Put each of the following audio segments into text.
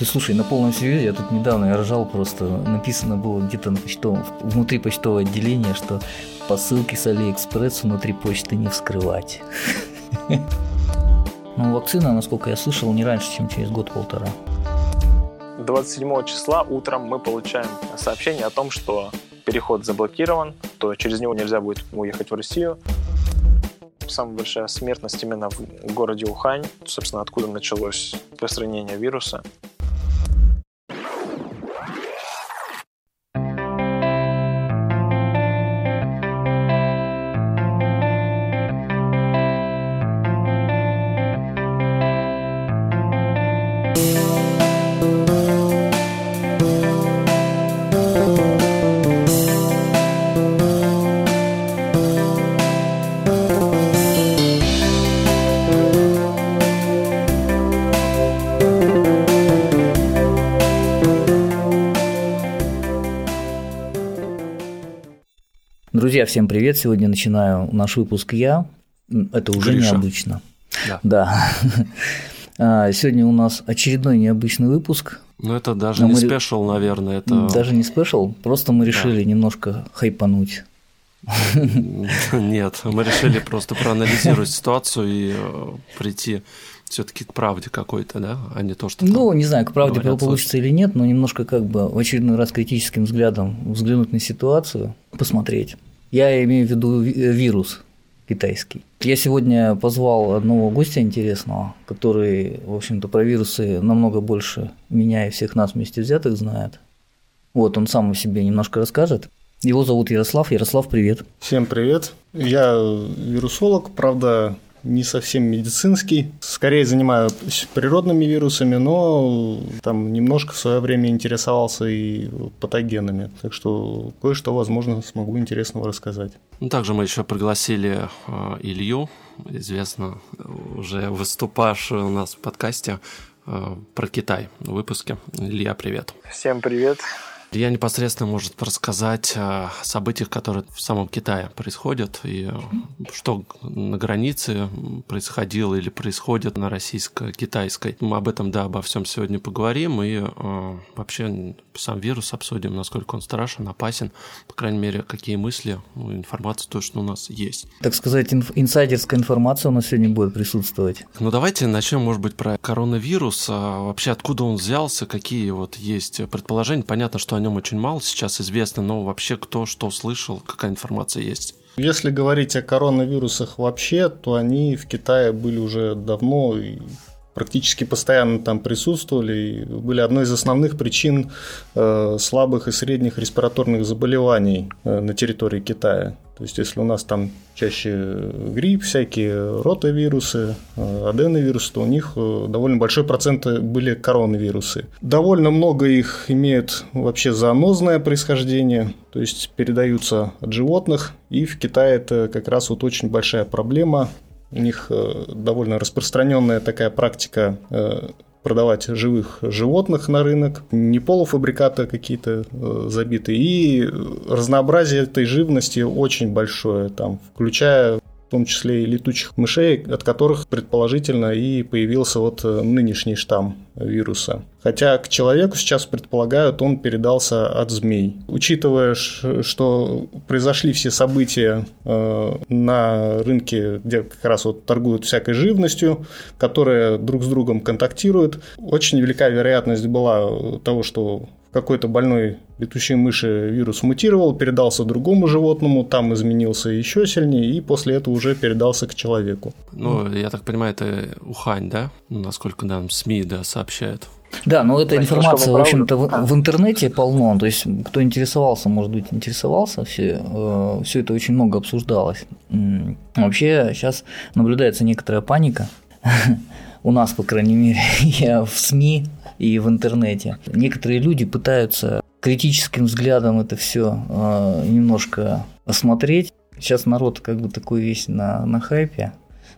Ты слушай, на полном серьезе, я тут недавно я ржал просто, написано было где-то на почтовом, внутри почтового отделения, что посылки с Алиэкспресс внутри почты не вскрывать. Ну, вакцина, насколько я слышал, не раньше, чем через год-полтора. 27 числа утром мы получаем сообщение о том, что переход заблокирован, то через него нельзя будет уехать в Россию. Самая большая смертность именно в городе Ухань, собственно, откуда началось распространение вируса. Друзья, всем привет! Сегодня начинаю наш выпуск я. Это уже Гриша. необычно. Да. да. А, сегодня у нас очередной необычный выпуск. Ну, это даже не special, наверное. Это... Даже не special, просто мы решили да. немножко хайпануть. Нет, мы решили просто проанализировать ситуацию и э, прийти все-таки к правде какой-то, да, а не то, что. Ну, не знаю, к правде получится или нет, но немножко как бы в очередной раз критическим взглядом взглянуть на ситуацию, посмотреть. Я имею в виду вирус китайский. Я сегодня позвал одного гостя интересного, который, в общем-то, про вирусы намного больше меня и всех нас вместе взятых знает. Вот, он сам о себе немножко расскажет. Его зовут Ярослав. Ярослав, привет. Всем привет. Я вирусолог, правда, не совсем медицинский. Скорее занимаюсь природными вирусами, но там немножко в свое время интересовался и патогенами. Так что кое-что, возможно, смогу интересного рассказать. Ну, также мы еще пригласили э, Илью, известно, уже выступавший у нас в подкасте э, про Китай в выпуске. Илья, привет. Всем привет. Я непосредственно может рассказать о событиях, которые в самом Китае происходят, и что на границе происходило или происходит на российско-китайской. Мы об этом, да, обо всем сегодня поговорим, и э, вообще сам вирус обсудим, насколько он страшен, опасен, по крайней мере, какие мысли, ну, информация точно у нас есть. Так сказать, инф- инсайдерская информация у нас сегодня будет присутствовать. Ну, давайте начнем, может быть, про коронавирус. А вообще, откуда он взялся, какие вот есть предположения. Понятно, что нем очень мало сейчас известно, но вообще кто что слышал, какая информация есть? Если говорить о коронавирусах вообще, то они в Китае были уже давно и практически постоянно там присутствовали и были одной из основных причин э, слабых и средних респираторных заболеваний э, на территории Китая. То есть, если у нас там чаще грипп, всякие ротавирусы, э, аденовирусы, то у них довольно большой процент были коронавирусы. Довольно много их имеют вообще зоонозное происхождение, то есть передаются от животных, и в Китае это как раз вот очень большая проблема. У них э, довольно распространенная такая практика э, продавать живых животных на рынок, не полуфабрикаты какие-то э, забитые, и разнообразие этой живности очень большое, там, включая в том числе и летучих мышей, от которых предположительно и появился вот э, нынешний штамм вируса. Хотя к человеку сейчас предполагают, он передался от змей. Учитывая, что произошли все события э, на рынке, где как раз вот торгуют всякой живностью, которая друг с другом контактирует, очень велика вероятность была того, что какой-то больной летучей мыши вирус мутировал, передался другому животному, там изменился еще сильнее, и после этого уже передался к человеку. Ну, я так понимаю, это Ухань, да? Ну, насколько нам СМИ да, сообщают. Да, но эта информация, в общем-то, в, в интернете полно. То есть, кто интересовался, может быть, интересовался, все, э, все это очень много обсуждалось. Вообще, сейчас наблюдается некоторая паника. У нас, по крайней мере, я в СМИ и в интернете. Некоторые люди пытаются критическим взглядом это все э, немножко осмотреть. Сейчас народ как бы такой весь на, на хайпе,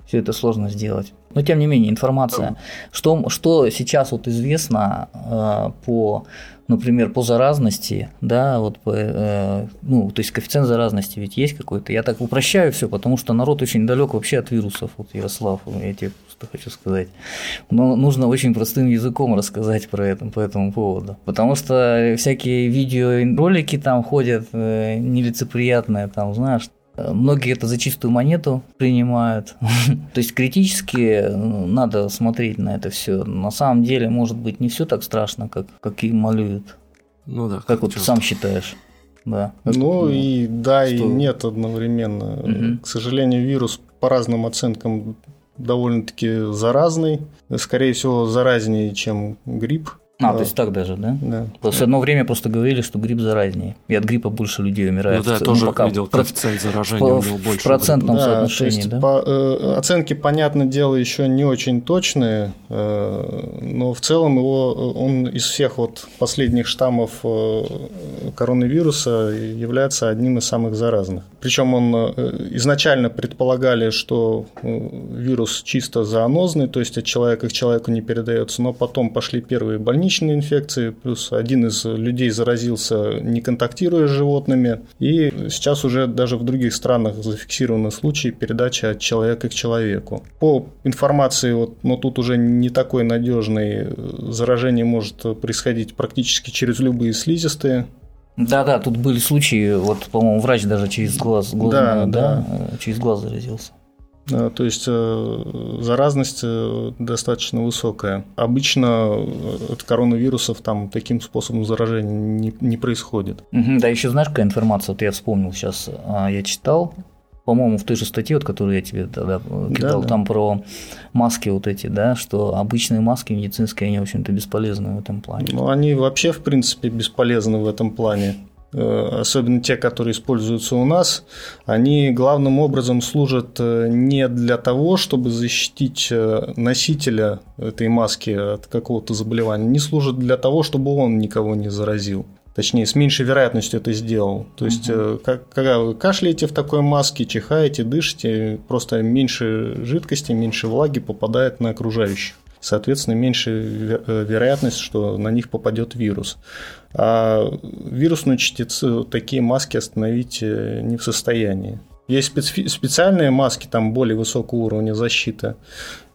все это сложно сделать. Но тем не менее, информация, что, что сейчас вот известно э, по, например, по заразности, да, вот по, э, ну, то есть коэффициент заразности ведь есть какой-то. Я так упрощаю все, потому что народ очень далек вообще от вирусов. Вот Ярослав, я тебе что хочу сказать. Но нужно очень простым языком рассказать про это, по этому поводу. Потому что всякие видеоролики там ходят э, нелицеприятные, там, знаешь, Многие это за чистую монету принимают. То есть критически надо смотреть на это все. На самом деле, может быть, не все так страшно, как, как и малюют. Ну да. Как, как вот ты сам считаешь. Да. Ну и да, что? и нет одновременно. Угу. К сожалению, вирус по разным оценкам довольно-таки заразный. Скорее всего, заразнее, чем грипп. А, то есть так даже, да? Да. Просто одно время просто говорили, что грипп заразнее. И от гриппа больше людей умирает. Ну да, я тоже пока видел коэффициент заражения по, у него больше. В процентном да, соотношении, да? По, э, оценки, понятное дело, еще не очень точные, э, но в целом его, он из всех вот последних штаммов э, коронавируса является одним из самых заразных. Причем он э, изначально предполагали, что э, вирус чисто зоонозный, то есть от человека к человеку не передается, но потом пошли первые больничные больничные инфекции, плюс один из людей заразился, не контактируя с животными. И сейчас уже даже в других странах зафиксированы случаи передачи от человека к человеку. По информации, вот, но тут уже не такой надежный, заражение может происходить практически через любые слизистые, да-да, тут были случаи, вот, по-моему, врач даже через глаз, глаз да, да, да, через глаз заразился. Э, то есть э, заразность э, достаточно высокая. Обычно от коронавирусов там таким способом заражения не, не происходит. Угу, да, еще знаешь, какая информация, вот я вспомнил сейчас, а, я читал, по-моему, в той же статье, вот, которую я тебе тогда кидал, да, да. там про маски вот эти, да, что обычные маски медицинские, они, в общем-то, бесполезны в этом плане. Ну, они вообще, в принципе, бесполезны в этом плане. Э, особенно те, которые используются у нас, они главным образом служат э, не для того, чтобы защитить э, носителя этой маски от какого-то заболевания, не служат для того, чтобы он никого не заразил. Точнее, с меньшей вероятностью это сделал. То есть, угу. когда вы кашляете в такой маске, чихаете, дышите, просто меньше жидкости, меньше влаги попадает на окружающих соответственно, меньше э, вероятность, что на них попадет вирус. А вирусную частицу такие маски остановить э, не в состоянии. Есть специ- специальные маски, там более высокого уровня защиты.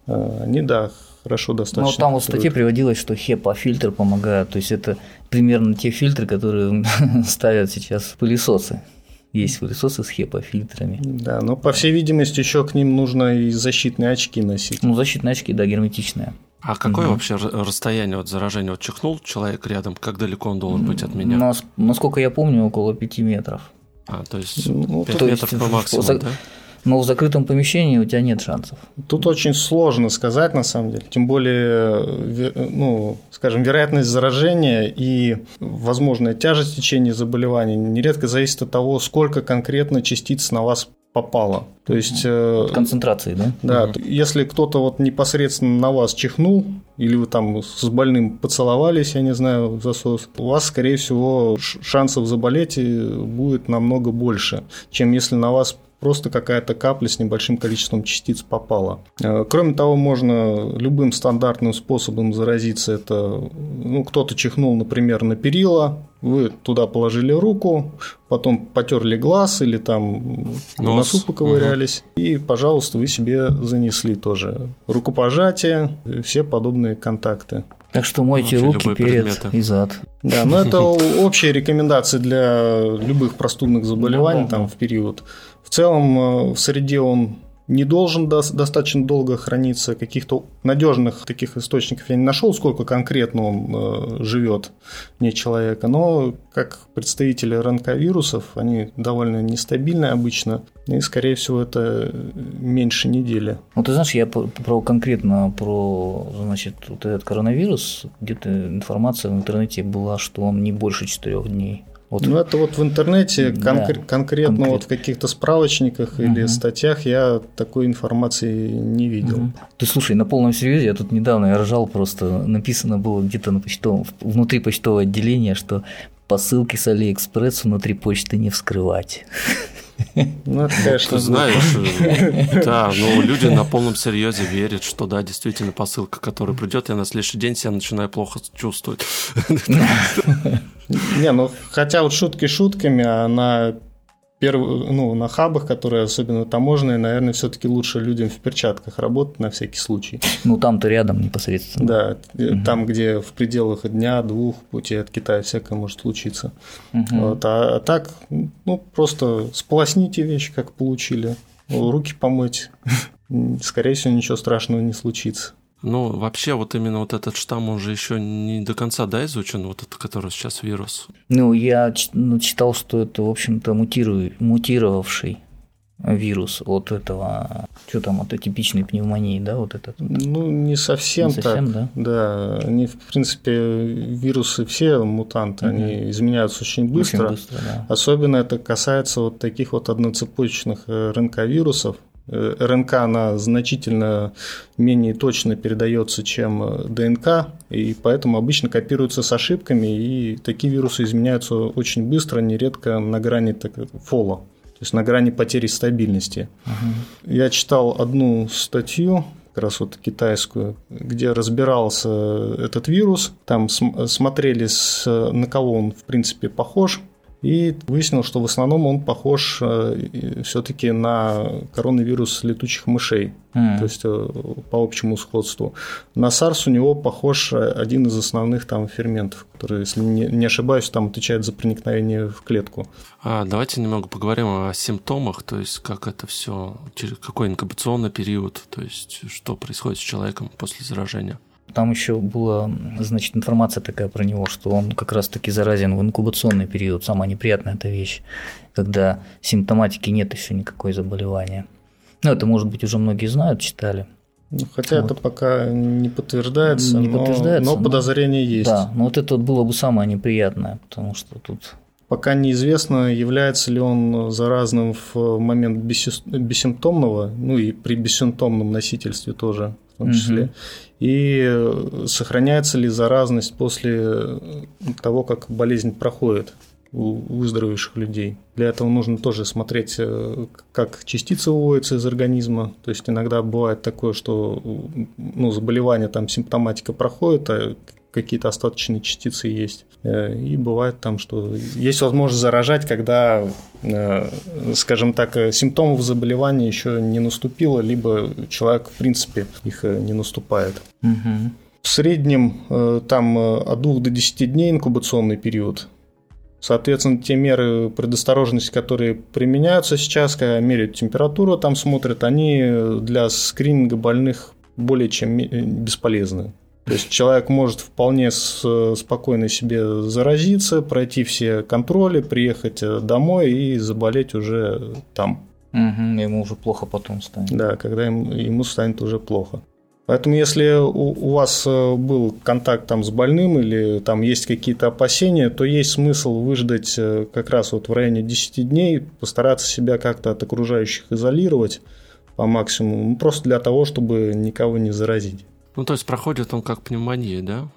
Э, они, да, хорошо достаточно. Ну, там вот в статье приводилось, что HEPA-фильтр помогает. То есть, это примерно те фильтры, которые ставят сейчас пылесосы. Есть пылесосы с HEPA-фильтрами. Да, но по всей видимости еще к ним нужно и защитные очки носить. Ну, защитные очки, да, герметичные. А какое угу. вообще расстояние от заражения? Вот чихнул человек рядом, как далеко он должен быть от меня? Нас, насколько я помню, около 5 метров. А, то есть 5 ну, метров есть, по максимуму, за... да? Но в закрытом помещении у тебя нет шансов. Тут очень сложно сказать, на самом деле. Тем более, ну, скажем, вероятность заражения и возможная тяжесть течения заболевания нередко зависит от того, сколько конкретно частиц на вас попало. То есть... Э, Концентрации, да? Да. Угу. Если кто-то вот непосредственно на вас чихнул, или вы там с больным поцеловались, я не знаю, в засос, у вас, скорее всего, шансов заболеть будет намного больше, чем если на вас просто какая-то капля с небольшим количеством частиц попала. Э, кроме того, можно любым стандартным способом заразиться. Это ну, кто-то чихнул, например, на перила, вы туда положили руку, потом потерли глаз или там Нос. носу поковырялись, угу. и, пожалуйста, вы себе занесли тоже рукопожатие, все подобные контакты. Так что мойте руки перед предметы. и зад. Да, но это общие рекомендации для любых простудных заболеваний ну, там в период. В целом э, в среде он не должен достаточно долго храниться. Каких-то надежных таких источников я не нашел, сколько конкретно он э, живет вне человека. Но как представители РНК-вирусов, они довольно нестабильны обычно. И, скорее всего, это меньше недели. Ну, ты знаешь, я про конкретно про значит, вот этот коронавирус, где-то информация в интернете была, что он не больше четырех дней. Вот. Ну, это вот в интернете, конкр- да, конкретно, конкретно вот в каких-то справочниках угу. или статьях я такой информации не видел. Угу. Ты слушай, на полном серьезе, я тут недавно я ржал, просто написано было где-то на почтовом, внутри почтового отделения, что посылки с Алиэкспресс внутри почты не вскрывать. Ну, это, конечно, Ты знаешь, да, но люди на полном серьезе верят, что да, действительно посылка, которая придет, я на следующий день себя начинаю плохо чувствовать. Не, ну хотя вот шутки шутками, а на первый, ну, на хабах, которые особенно таможенные, наверное, все-таки лучше людям в перчатках работать на всякий случай. Ну, там-то рядом непосредственно. Да, угу. там, где в пределах дня-двух пути от Китая всякое может случиться. Угу. Вот, а, а так, ну, просто сполосните вещи, как получили, руки помыть, скорее всего, ничего страшного не случится. Ну, вообще, вот именно вот этот штамм, он же еще не до конца, да, изучен, вот этот, который сейчас вирус? Ну, я ну, читал, что это, в общем-то, мутирую, мутировавший вирус от этого, что там, от атипичной пневмонии, да, вот этот? Ну, не совсем, не совсем так. Да? да, они, в принципе, вирусы все мутанты, угу. они изменяются очень быстро. Очень быстро да. Особенно это касается вот таких вот одноцепочечных э, РНК-вирусов, Э, РНК она значительно менее точно передается, чем э, ДНК, и поэтому обычно копируются с ошибками, и такие вирусы изменяются очень быстро, нередко на грани так, фола, то есть на грани потери стабильности. Угу. Я читал одну статью, как раз вот китайскую, где разбирался этот вирус, там смотрели, на кого он в принципе похож, и выяснил, что в основном он похож э, все-таки на коронавирус летучих мышей, mm. то есть э, по общему сходству. На SARS у него похож один из основных там ферментов, который, если не ошибаюсь, там отвечает за проникновение в клетку. А, давайте немного поговорим о симптомах, то есть как это все, через какой инкубационный период, то есть что происходит с человеком после заражения. Там еще была, значит, информация такая про него, что он как раз-таки заразен в инкубационный период. Самая неприятная эта вещь, когда симптоматики нет еще никакой заболевания. Ну, это, может быть, уже многие знают, читали. Ну, хотя вот. это пока не подтверждается, не но, подтверждается, но подозрение но, есть. Да, но вот это было бы самое неприятное, потому что тут Пока неизвестно, является ли он заразным в момент бессимптомного, ну и при бессимптомном носительстве тоже в том числе. Угу. И сохраняется ли заразность после того, как болезнь проходит у выздоровевших людей. Для этого нужно тоже смотреть, э, как частицы выводятся из организма. То есть иногда бывает такое, что ну, заболевание, там симптоматика проходит, а какие-то остаточные частицы есть. Э, и бывает там, что есть возможность заражать, когда, э, скажем так, симптомов заболевания еще не наступило, либо человек, в принципе, их э, не наступает. Угу. В среднем там от 2 до 10 дней инкубационный период. Соответственно, те меры предосторожности, которые применяются сейчас, когда меряют температуру, там смотрят, они для скрининга больных более чем бесполезны. То есть человек может вполне спокойно себе заразиться, пройти все контроли, приехать э, домой и заболеть уже там. Угу, ему уже плохо потом станет. Да, когда ему, ему станет уже плохо. Поэтому, если у, у вас э, был контакт там с больным или там есть какие-то опасения, то есть смысл выждать э, как раз вот в районе 10 дней, постараться себя как-то от окружающих изолировать по максимуму, ну, просто для того, чтобы никого не заразить. Ну, то есть проходит он как пневмония, да?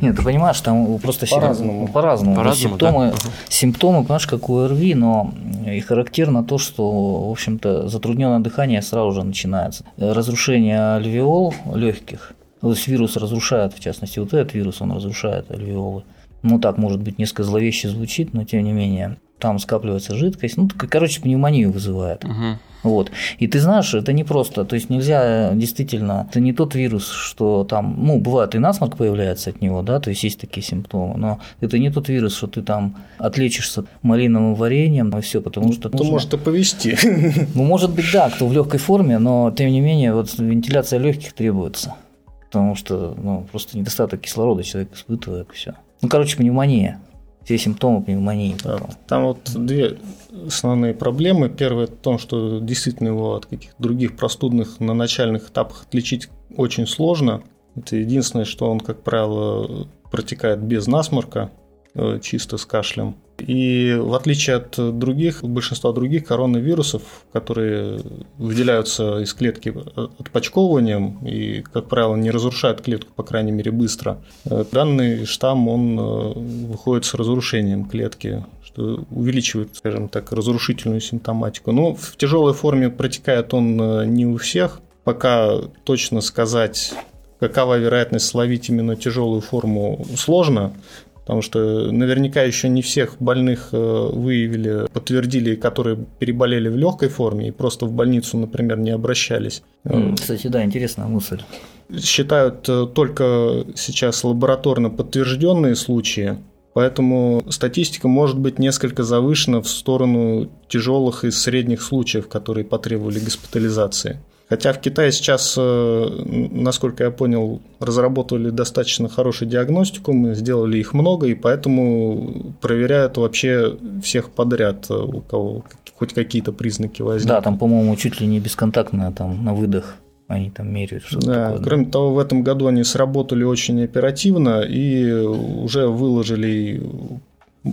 Нет, ты понимаешь, там просто по-разному. По-разному. По симптомы, да? симптомы, понимаешь, как у ОРВИ, но и характерно то, что, в общем-то, затрудненное дыхание сразу же начинается. Разрушение альвеол легких, то есть вирус разрушает, в частности, вот этот вирус, он разрушает альвеолы. Ну, так, может быть, несколько зловеще звучит, но тем не менее, там скапливается жидкость, ну, короче, пневмонию вызывает. Угу. Вот. И ты знаешь, это не просто, то есть нельзя действительно, это не тот вирус, что там, ну, бывает и насморк появляется от него, да, то есть есть такие симптомы, но это не тот вирус, что ты там отлечишься малиновым вареньем и все, потому что... То нужно... может и повести. Ну, может быть, да, кто в легкой форме, но тем не менее, вот вентиляция легких требуется, потому что ну, просто недостаток кислорода человек испытывает, все. Ну, короче, пневмония все симптомы пневмонии. Да, там вот две основные проблемы. Первое в том, что действительно его от каких-то других простудных на начальных этапах отличить очень сложно. Это единственное, что он, как правило, протекает без насморка, э, чисто с кашлем. И в отличие от других, большинства других коронавирусов, которые выделяются из клетки отпочковыванием и, как правило, не разрушают клетку, по крайней мере, быстро, э, данный штамм, он э, выходит с разрушением клетки, что увеличивает, скажем так, разрушительную симптоматику. Но в тяжелой форме протекает он э, не у всех. Пока точно сказать, какова вероятность словить именно тяжелую форму, сложно потому что наверняка еще не всех больных э, выявили, подтвердили, которые переболели в легкой форме и просто в больницу, например, не обращались. Кстати, да, интересная мысль. Считают э, только сейчас лабораторно подтвержденные случаи, Поэтому статистика может быть несколько завышена в сторону тяжелых и средних случаев, которые потребовали госпитализации. Хотя в Китае сейчас, э, насколько я понял, разработали достаточно хорошую диагностику, мы сделали их много, и поэтому проверяют вообще всех подряд, э, у кого хоть какие-то признаки возникли. Да, там, по-моему, чуть ли не бесконтактно там на выдох они там меряют что-то да, такое. Кроме того, в этом году они сработали очень оперативно и уже выложили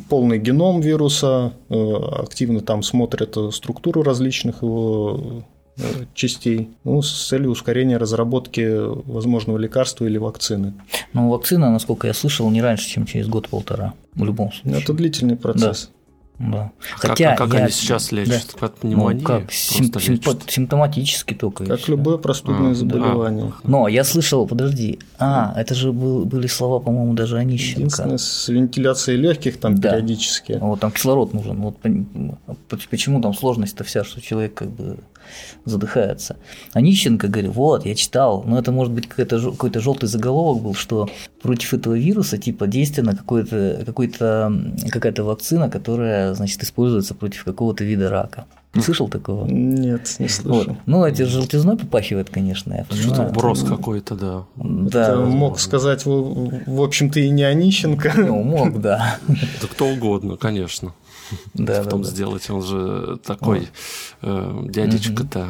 полный геном вируса, э, активно там смотрят структуру различных его частей, ну, с целью ускорения разработки возможного лекарства или вакцины. Ну, вакцина, насколько я слышал, не раньше, чем через год-полтора, в любом случае. Это длительный процесс. Да. Да. Хотя как, как я... они сейчас лечат? Да. От пневмонии? Ну, как? Сим- симп- симптоматически только. Как любое простудное а, заболевание. Да. Но я слышал, подожди, а, это же был, были слова, по-моему, даже Онищенко. Единственное, с вентиляцией легких там да. периодически. Вот там кислород нужен. Вот почему там сложность-то вся, что человек как бы задыхается. А Нищенко говорит, вот, я читал, но это может быть какой-то, какой-то желтый заголовок был, что против этого вируса типа действенно какой-то, какой-то, какая-то вакцина, которая, значит, используется против какого-то вида рака. Не слышал такого? Нет, не слышал. Вот. Ну, эти желтизной попахивает, конечно, я понимаю. Что-то брос какой-то, да. Да. Это мог сказать, в, общем-то, и не Онищенко. Ну, мог, да. Да кто угодно, конечно. Да, потом да, сделать. Он же такой э, дядечка-то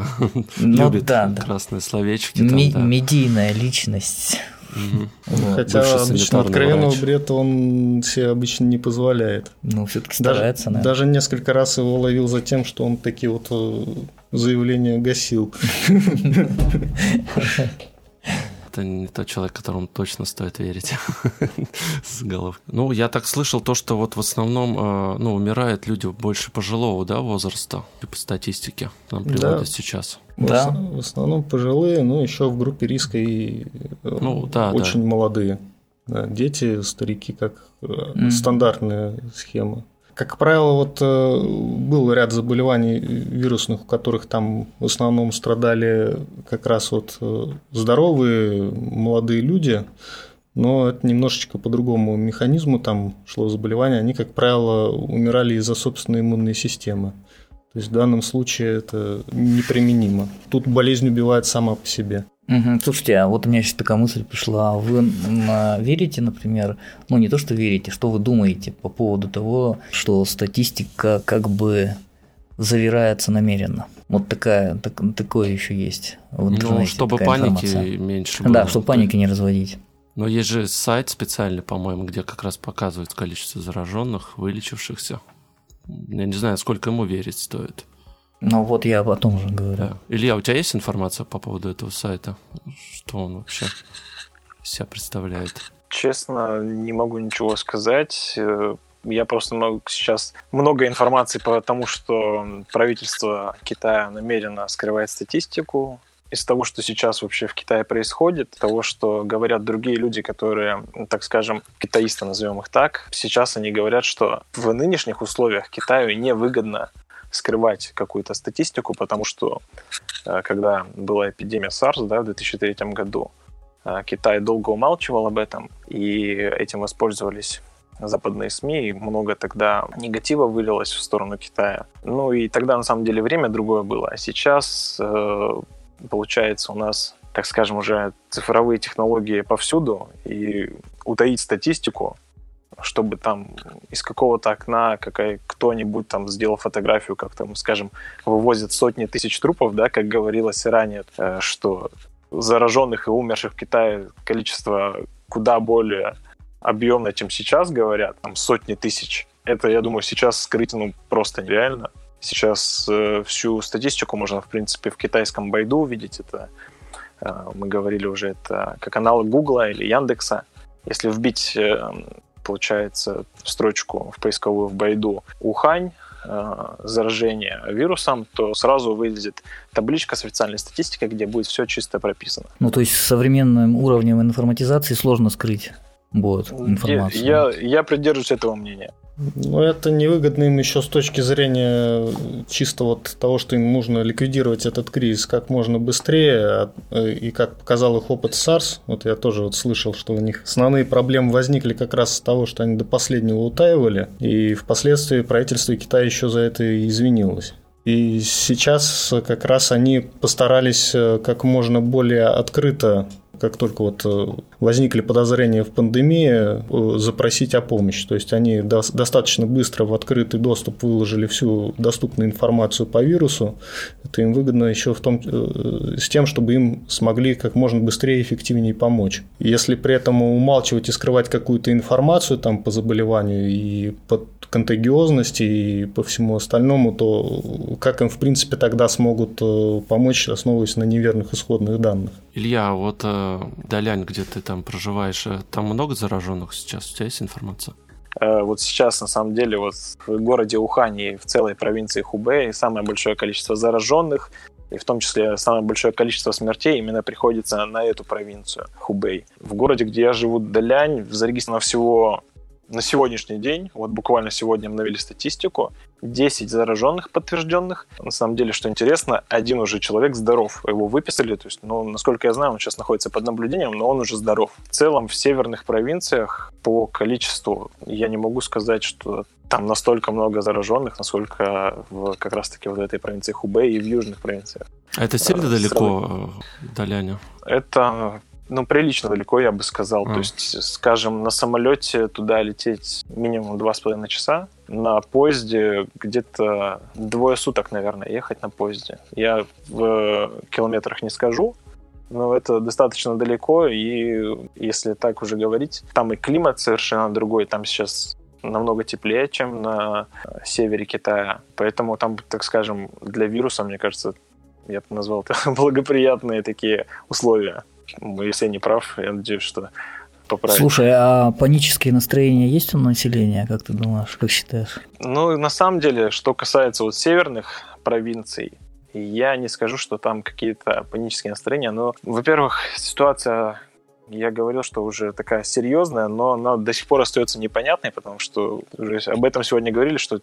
ну, любит да, красные словечки. М- там, да. Медийная личность. Угу. Хотя обычно откровенного бред он себе обычно не позволяет. Ну, все-таки старается, даже, даже несколько раз его ловил за тем, что он такие вот э, заявления гасил. это не тот человек, которому точно стоит верить с головы. Ну, я так слышал то, что вот в основном э, ну, умирают люди больше пожилого да, возраста, по статистике нам приводят да. сейчас. Да. В основном пожилые, но еще в группе риска и э, ну, да, очень да. молодые. Да, дети, старики, как mm-hmm. стандартная схема. Как правило, вот э, был ряд заболеваний вирусных, у которых там в основном страдали как раз вот э, здоровые молодые люди, но это немножечко по другому механизму там шло заболевание. Они, как правило, умирали из-за собственной иммунной системы. То есть в данном случае это неприменимо. Тут болезнь убивает сама по себе. Угу. Слушайте, а вот у меня сейчас такая мысль пришла. Вы верите, например, ну не то, что верите, что вы думаете по поводу того, что статистика как бы завирается намеренно? Вот такая, так, такое еще есть в ну, интернете. Ну, чтобы паники информация. меньше было. Да, чтобы паники не разводить. Но есть же сайт специальный, по-моему, где как раз показывают количество зараженных, вылечившихся. Я не знаю, сколько ему верить стоит. Ну вот я о том же говорю. Да. Илья, у тебя есть информация по поводу этого сайта? Что он вообще себя представляет? Честно, не могу ничего сказать. Э, я просто могу сейчас много информации по тому, что правительство Китая намеренно скрывает статистику из того, что сейчас вообще в Китае происходит, того, что говорят другие люди, которые, так скажем, китаисты, назовем их так, сейчас они говорят, что в нынешних условиях Китаю невыгодно скрывать какую-то статистику, потому что э, когда была эпидемия SARS да, в 2003 году, э, Китай долго умалчивал об этом, и этим воспользовались западные СМИ, и много тогда негатива вылилось в сторону Китая. Ну и тогда на самом деле время другое было. А сейчас, э, получается, у нас, так скажем, уже цифровые технологии повсюду, и утаить статистику чтобы там из какого-то окна какая, кто-нибудь там сделал фотографию, как там, скажем, вывозят сотни тысяч трупов, да, как говорилось ранее, э, что зараженных и умерших в Китае количество куда более объемное, чем сейчас говорят, там сотни тысяч. Это, я думаю, сейчас скрыть ну, просто нереально. Сейчас э, всю статистику можно, в принципе, в китайском Байду увидеть. Это э, мы говорили уже, это как аналог Гугла или Яндекса. Если вбить э, получается, в строчку в поисковую в Байду Ухань, заражение вирусом, то сразу вылезет табличка с официальной статистикой, где будет все чисто прописано. Ну, то есть с современным уровнем информатизации сложно скрыть будет информацию. Я, я придерживаюсь этого мнения. Ну, это невыгодно им еще с точки зрения чисто вот того, что им нужно ликвидировать этот кризис как можно быстрее. А, и как показал их опыт SARS, вот я тоже вот слышал, что у них основные проблемы возникли как раз с того, что они до последнего утаивали, и впоследствии правительство Китая еще за это извинилось. И сейчас как раз они постарались э, как можно более открыто как только вот э, возникли подозрения в пандемии, э, запросить о помощи. То есть они достаточно быстро в открытый доступ выложили всю доступную информацию по вирусу. Это им выгодно еще в том, э, с тем, чтобы им смогли как можно быстрее и эффективнее помочь. Если при этом умалчивать и скрывать какую-то информацию там по заболеванию и по контагиозности и по всему остальному, то как им в принципе тогда смогут помочь, основываясь на неверных исходных данных? Илья, вот Далянь, где ты там проживаешь, э, там много зараженных сейчас? У тебя есть информация? Э, вот сейчас, на самом деле, вот в городе Ухане и в целой провинции Хубэй самое большое количество зараженных, и в том числе самое большое количество смертей именно приходится на эту провинцию Хубэй. В городе, где я живу, Далянь, зарегистрировано всего на сегодняшний день, вот буквально сегодня обновили статистику, 10 зараженных подтвержденных. На самом деле, что интересно, один уже человек здоров. Его выписали, то есть, ну, насколько я знаю, он сейчас находится под наблюдением, но он уже здоров. В целом, в северных провинциях по количеству я не могу сказать, что там настолько много зараженных, насколько в как раз-таки вот этой провинции Хубэй и в южных провинциях. А это сильно а, далеко, сразу... Э, Даляне? Это ну, прилично далеко, я бы сказал. Mm. То есть, скажем, на самолете туда лететь минимум два с половиной часа, на поезде где-то двое суток, наверное, ехать на поезде. Я в километрах не скажу, но это достаточно далеко, и если так уже говорить, там и климат совершенно другой, там сейчас намного теплее, чем на севере Китая. Поэтому там, так скажем, для вируса, мне кажется, я бы назвал это благоприятные такие условия. Если я не прав, я надеюсь, что поправить. Слушай, а панические настроения есть у населения, как ты думаешь, как считаешь? Ну, на самом деле, что касается вот северных провинций, я не скажу, что там какие-то панические настроения, но, во-первых, ситуация я говорил, что уже такая серьезная, но она до сих пор остается непонятной, потому что уже об этом сегодня говорили, что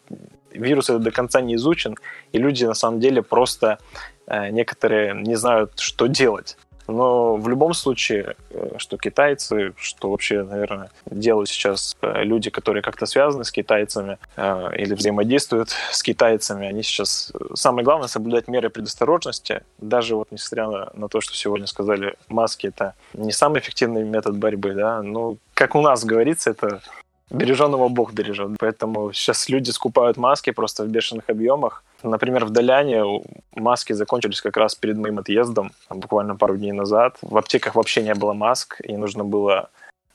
вирус это до конца не изучен, и люди на самом деле просто э, некоторые не знают, что делать. Но в любом случае, э, что китайцы, что вообще, наверное, делают сейчас э, люди, которые как-то связаны с китайцами э, или взаимодействуют с китайцами, они сейчас... Самое главное — соблюдать меры предосторожности. Даже вот несмотря на, то, что сегодня сказали, маски — это не самый эффективный метод борьбы, да, ну, как у нас говорится, это береженного Бог бережет. Поэтому сейчас люди скупают маски просто в бешеных объемах. Например, в Доляне маски закончились как раз перед моим отъездом, буквально пару дней назад. В аптеках вообще не было маск, и нужно было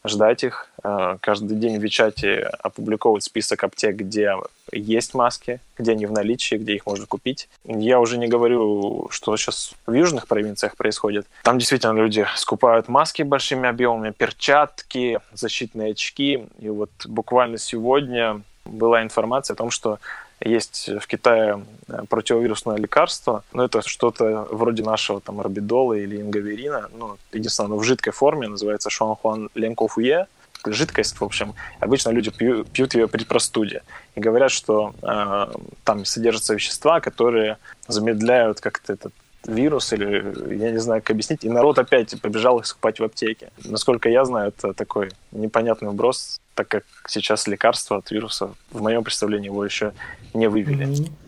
ждать их. Э, каждый день в Вичате опубликовывают список аптек, где есть маски, где они в наличии, где их можно купить. Я уже не говорю, что сейчас в южных провинциях происходит. Там действительно люди скупают маски большими объемами, перчатки, защитные очки. И вот буквально сегодня была информация о том, что есть в Китае э, противовирусное лекарство, но это что-то вроде нашего там орбидола или ингаверина, ну, единственное, оно в жидкой форме, называется шуанхуан ленкофуе, жидкость, в общем. Обычно люди пьют, пьют ее при простуде. И говорят, что э, там содержатся вещества, которые замедляют как-то этот вирус или я не знаю, как объяснить. И народ опять побежал их скупать в аптеке. Насколько я знаю, это такой непонятный вброс, так как сейчас лекарство от вируса, в моем представлении, его еще не вывели.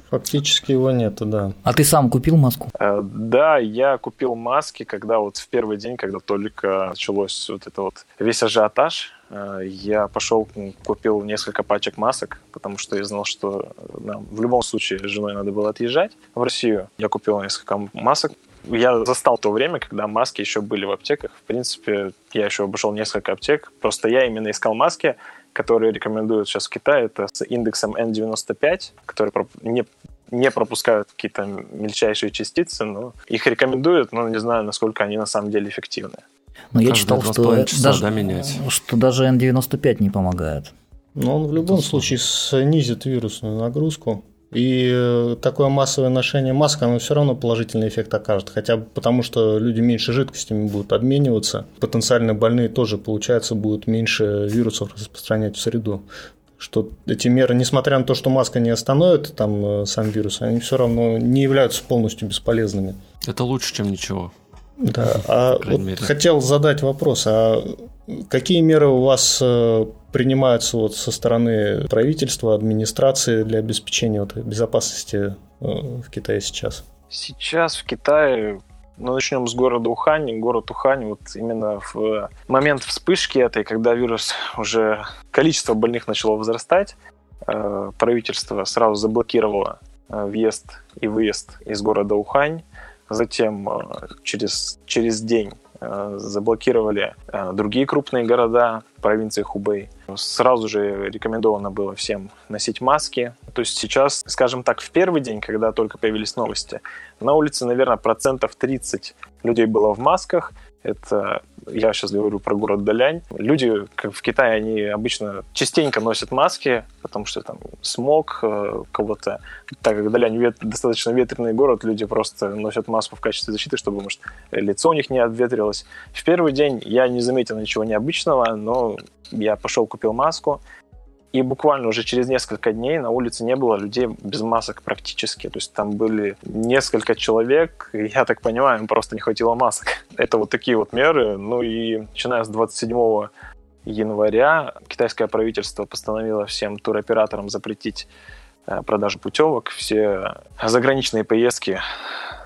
Фактически его нету, да. А ты сам купил маску? Э, да, я купил маски, когда вот в первый день, когда только началось вот это вот весь ажиотаж, э, я пошел, купил несколько пачек масок, потому что я знал, что нам в любом случае с женой надо было отъезжать в Россию. Я купил несколько масок, я застал то время, когда маски еще были в аптеках. В принципе, я еще обошел несколько аптек. Просто я именно искал маски, которые рекомендуют сейчас в Китае. Это с индексом N95, которые не не пропускают какие-то мельчайшие частицы, но их рекомендуют, но не знаю, насколько они на самом деле эффективны. Но я читал, что, часа, даже, да, менять. что даже N95 не помогает. Но он в любом случае снизит вирусную нагрузку И э, такое массовое ношение масок, оно все равно положительный эффект окажет. Хотя бы потому, что люди меньше жидкостями будут обмениваться. Потенциально больные тоже, получается, будут меньше вирусов распространять в среду. Что эти меры, несмотря на то, что маска не остановит там э, сам вирус, они все равно не являются полностью бесполезными. Это лучше, чем ничего. Да, а вот хотел задать вопрос, а какие меры у вас э, принимаются вот со стороны правительства, администрации для обеспечения вот безопасности э, в Китае сейчас? Сейчас в Китае ну, начнем с города Ухань. Город Ухань, вот именно в момент вспышки этой, когда вирус уже, количество больных начало возрастать, э, правительство сразу заблокировало въезд и выезд из города Ухань. Затем э, через, через день э, заблокировали э, другие крупные города провинции Хубэй. Сразу же рекомендовано было всем носить маски. То есть сейчас, скажем так, в первый день, когда только появились новости, на улице, наверное, процентов 30 людей было в масках. Это я сейчас говорю про город Далянь. Люди, как в Китае, они обычно частенько носят маски, потому что там смог э, кого-то. Так как Далянь вет, достаточно ветреный город, люди просто носят маску в качестве защиты, чтобы, может, лицо у них не обветрилось. В первый день я не заметил ничего необычного, но я пошел, купил маску, и буквально уже через несколько дней на улице не было людей без масок практически. То есть там были несколько человек, и я так понимаю, им просто не хватило масок. Это вот такие вот меры. Ну и начиная с 27 января китайское правительство постановило всем туроператорам запретить э, продажу путевок. Все заграничные поездки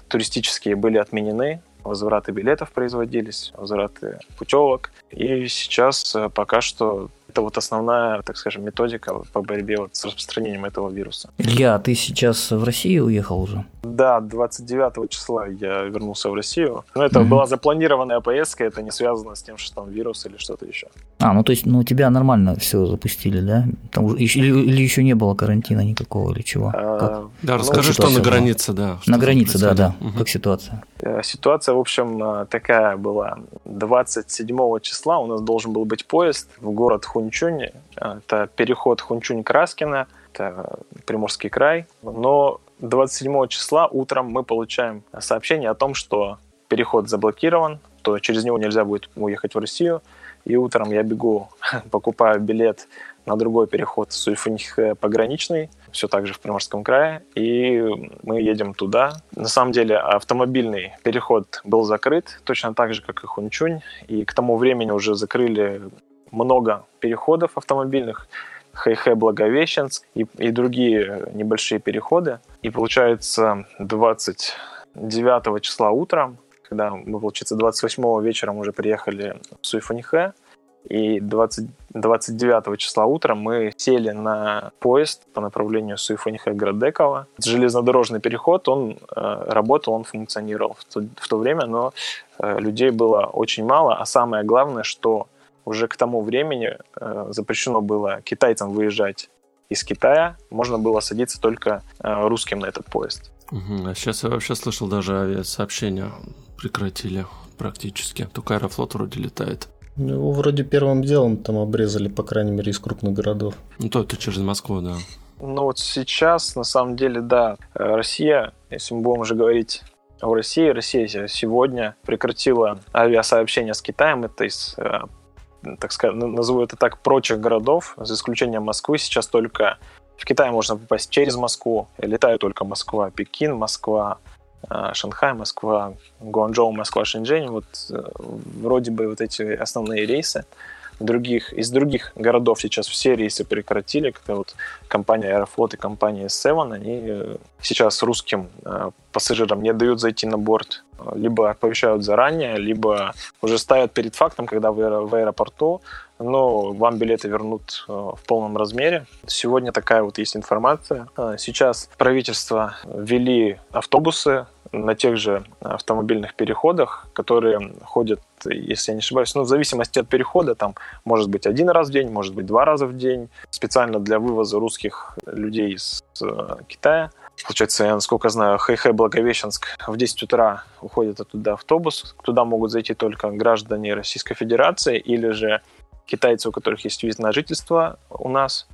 туристические были отменены возвраты билетов производились, возвраты путевок. И сейчас э, пока что это вот основная, так скажем, методика по борьбе вот с распространением этого вируса. Илья, а ты сейчас в Россию уехал уже? Да, 29 числа я вернулся в Россию. Но это mm-hmm. была запланированная поездка, это не связано с тем, что там вирус или что-то еще. А, ну то есть, ну тебя нормально все запустили, да? Там, или, или еще не было карантина никакого или чего? А, да, расскажи, ну, что на границе, да. Что на границе, да, да. Угу. Как ситуация? Э, ситуация, в общем, э, такая была. 27 числа у нас должен был быть поезд в город Хунчунь. Это переход Хунчунь-Краскина, это Приморский край. Но 27 числа утром мы получаем сообщение о том, что переход заблокирован, то через него нельзя будет уехать в Россию. И утром я бегу, покупаю билет на другой переход Суйфуньх пограничный, все так же в Приморском крае, и мы едем туда. На самом деле автомобильный переход был закрыт, точно так же, как и Хунчунь, и к тому времени уже закрыли много переходов автомобильных, Хэйхэ Благовещенск и, и другие небольшие переходы. И получается 29 числа утром, когда мы, получается, 28 вечером уже приехали в Суйфанихэ, и 20, 29 числа утром мы сели на поезд по направлению Суйфанихэ Градекова. Железнодорожный переход, он э, работал, он функционировал в то, в то время, но э, людей было очень мало, а самое главное, что уже к тому времени э, запрещено было китайцам выезжать из Китая, можно было садиться только э, русским на этот поезд. Угу. А сейчас я вообще слышал, даже авиасообщения прекратили практически. Только Аэрофлот вроде летает. Ну, его вроде первым делом там обрезали, по крайней мере, из крупных городов. Ну, то это через Москву, да. Ну, вот сейчас, на самом делделе, да, э, Россия, если мы будем уже говорить о России, Россия сегодня прекратила авиасообщение с Китаем, это из э, так сказать, назову это так, прочих городов, за исключением Москвы, сейчас только в Китай можно попасть через Москву. Летают только Москва, Пекин, Москва, э, Шанхай, Москва, Гуанчжоу, Москва, Шэньчжэнь. Вот э, вроде бы вот эти основные рейсы других, из других городов сейчас все рейсы прекратили, когда вот компания Аэрофлот и компания Seven, они э, сейчас русским э, пассажирам не дают зайти на борт, либо оповещают заранее, либо уже ставят перед фактом, когда вы в аэропорту, но вам билеты вернут э, в полном размере. Сегодня такая вот есть информация. Сейчас правительство ввели автобусы на тех же автомобильных переходах, которые ходят, если я не ошибаюсь, ну, в зависимости от перехода, там может быть один раз в день, может быть два раза в день, специально для вывоза русских людей из э, Китая. Получается, я, насколько знаю, Хэйхэ Благовещенск в 10 утра уходит оттуда автобус. Туда могут зайти только граждане Российской Федерации или же китайцы, у которых есть виза на жительство у нас,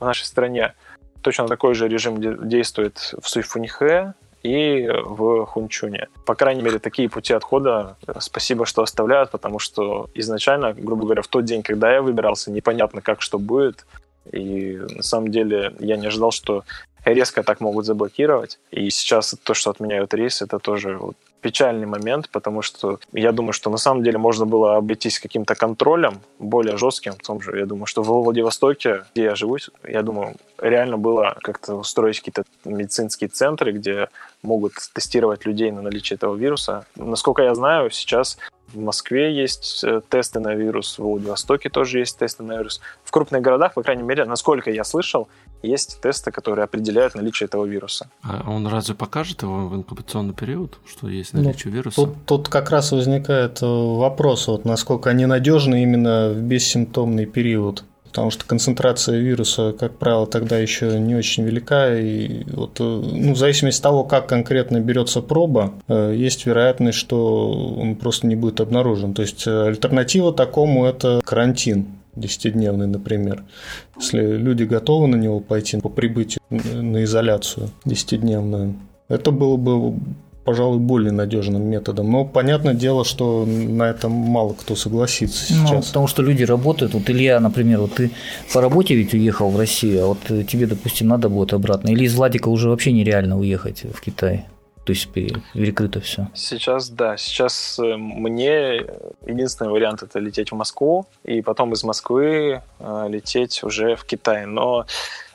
в нашей стране. Точно такой же режим действует в Суйфуньхэ и в Хунчуне. По крайней мере, такие пути отхода спасибо, что оставляют, потому что изначально, грубо говоря, в тот день, когда я выбирался, непонятно, как что будет. И на самом деле я не ожидал, что резко так могут заблокировать. И сейчас то, что отменяют рейс, это тоже вот печальный момент, потому что я думаю, что на самом деле можно было обойтись каким-то контролем более жестким. В том же, я думаю, что в Владивостоке, где я живу, я думаю, реально было как-то устроить какие-то медицинские центры, где могут тестировать людей на наличие этого вируса. Насколько я знаю, сейчас в Москве есть э, тесты на вирус, в Владивостоке тоже есть тесты на вирус. В крупных городах, по крайней мере, насколько я слышал, есть тесты, которые определяют наличие этого вируса. А он разве покажет его в инкубационный период, что есть ну, наличие ну, вируса? Тут, тут как раз возникает э, вопрос, вот насколько они надежны именно в бессимптомный период потому что концентрация вируса, как правило, тогда еще не очень велика, и вот, э, ну, в зависимости от того, как конкретно берется проба, э, есть вероятность, что он просто не будет обнаружен. То есть альтернатива такому – это карантин. 10-дневный, например. Если люди готовы на него пойти по прибытию на изоляцию 10-дневную, это было бы пожалуй, более надежным методом. Но понятное дело, что на это мало кто согласится ну, сейчас. Ну, потому что люди работают. Вот Илья, например, вот ты по работе ведь уехал в Россию, а вот тебе, допустим, надо будет обратно. Или из Владика уже вообще нереально уехать в Китай. То есть перекрыто все. Сейчас, да. Сейчас э, мне единственный вариант это лететь в Москву и потом из Москвы э, лететь уже в Китай. Но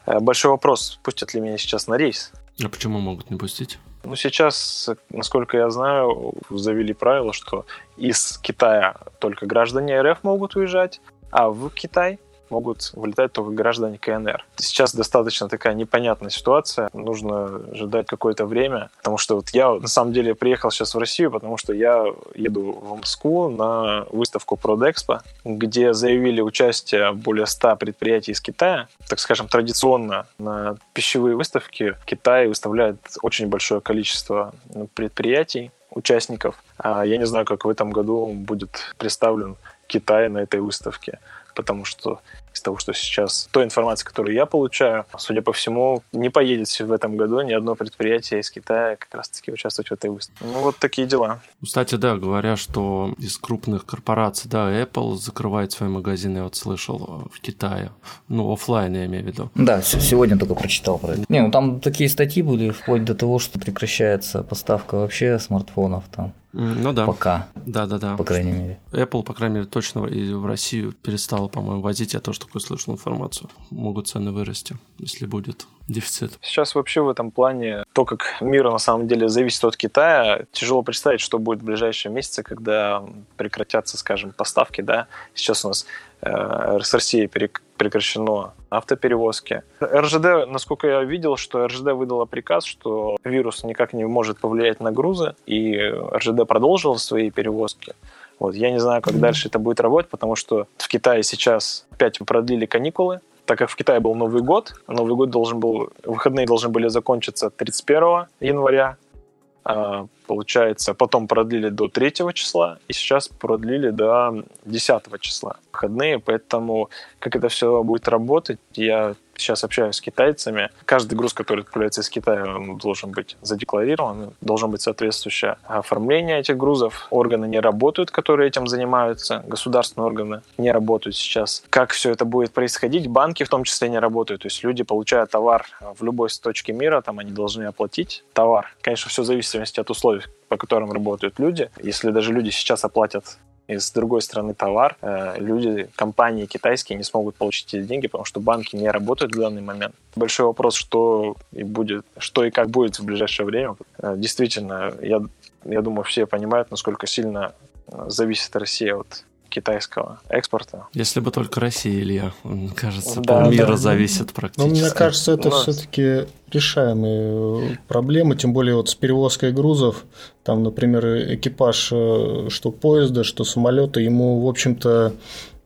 э, большой вопрос, пустят ли меня сейчас на рейс. А почему могут не пустить? Ну, сейчас, насколько я знаю, завели правило, что из Китая только граждане РФ могут уезжать, а в Китай могут вылетать только граждане КНР. Сейчас достаточно такая непонятная ситуация. Нужно ждать какое-то время, потому что вот я на самом деле приехал сейчас в Россию, потому что я еду в Москву на выставку Продэкспо, где заявили участие более 100 предприятий из Китая. Так скажем, традиционно на пищевые выставки Китай выставляет очень большое количество предприятий, участников. А я не знаю, как в этом году будет представлен Китай на этой выставке потому что из того, что сейчас, той информации, которую я получаю, судя по всему, не поедет в этом году ни одно предприятие из Китая как раз-таки участвовать в этой выставке. Ну, вот такие дела. Кстати, да, говоря, что из крупных корпораций, да, Apple закрывает свои магазины, я вот слышал, в Китае. Ну, офлайн я имею в виду. Да, сегодня только прочитал про это. Не, ну там такие статьи были, вплоть до того, что прекращается поставка вообще смартфонов там. Ну да. Пока. Да, да, да. По крайней мере. Apple, по крайней мере, точно и в Россию перестала, по-моему, возить. Я тоже такую слышал информацию. Могут цены вырасти, если будет дефицит. Сейчас вообще в этом плане то, как мир на самом деле зависит от Китая, тяжело представить, что будет в ближайшие месяцы, когда прекратятся, скажем, поставки. Да? Сейчас у нас э, с Россией прекращено автоперевозки. РЖД, насколько я видел, что РЖД выдала приказ, что вирус никак не может повлиять на грузы, и РЖД продолжила свои перевозки. Вот. Я не знаю, как дальше это будет работать, потому что в Китае сейчас опять продлили каникулы, так как в Китае был Новый год, Новый год должен был, выходные должны были закончиться 31 января, а, получается, потом продлили до 3 числа, и сейчас продлили до 10 числа выходные, поэтому как это все будет работать, я сейчас общаюсь с китайцами. Каждый груз, который отправляется из Китая, он должен быть задекларирован, должно быть соответствующее оформление этих грузов. Органы не работают, которые этим занимаются, государственные органы не работают сейчас. Как все это будет происходить? Банки в том числе не работают. То есть люди получают товар в любой точке мира, там они должны оплатить товар. Конечно, все в зависимости от условий, по которым работают люди. Если даже люди сейчас оплатят и с другой стороны товар, э, люди, компании китайские не смогут получить эти деньги, потому что банки не работают в данный момент. Большой вопрос, что и будет, что и как будет в ближайшее время. Э, действительно, я, я думаю, все понимают, насколько сильно э, зависит Россия от китайского экспорта. Если бы только Россия, Илья, кажется, да, полмира да. зависит практически. Ну, мне кажется, это нас... все-таки решаемые проблемы, тем более вот с перевозкой грузов, там, например, экипаж, э, что поезда, что самолета, ему, в общем-то,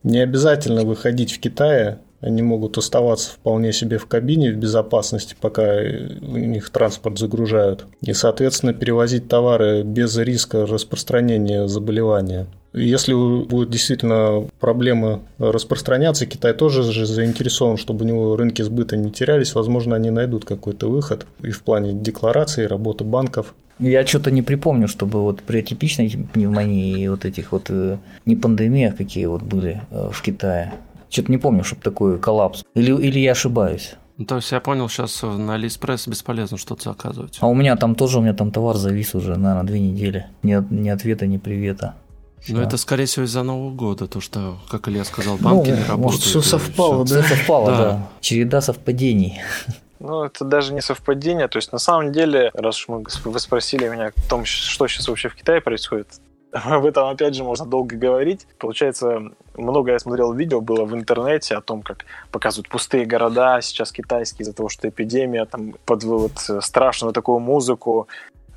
не обязательно выходить в Китае, они могут оставаться вполне себе в кабине в безопасности, пока у них транспорт загружают. И, соответственно, перевозить товары без риска распространения заболевания. Если будет действительно проблема распространяться, Китай тоже же заинтересован, чтобы у него рынки сбыта не терялись. Возможно, они найдут какой-то выход и в плане декларации, работы банков. Я что-то не припомню, чтобы вот при атипичной пневмонии и вот этих вот э, не пандемиях, какие вот были э, в Китае. Что-то не помню, чтобы такой коллапс. Или, или я ошибаюсь. Ну, то есть я понял, сейчас на Алиэкспресс бесполезно что-то заказывать. А у меня там тоже, у меня там товар завис уже, наверное, две недели. Ни, ни ответа, ни привета. Ну, это, скорее всего, из-за Нового года, то, что, как Илья сказал, банки ну, не работают. Может, все совпало, все. да? Все совпало, да. да. Череда совпадений. Ну, это даже не совпадение. То есть, на самом деле, раз уж мы, вы спросили меня о том, что сейчас вообще в Китае происходит, об этом, опять же, можно долго говорить. Получается, много я смотрел видео было в интернете о том, как показывают пустые города сейчас китайские из-за того, что эпидемия, там, под вот страшную такую музыку,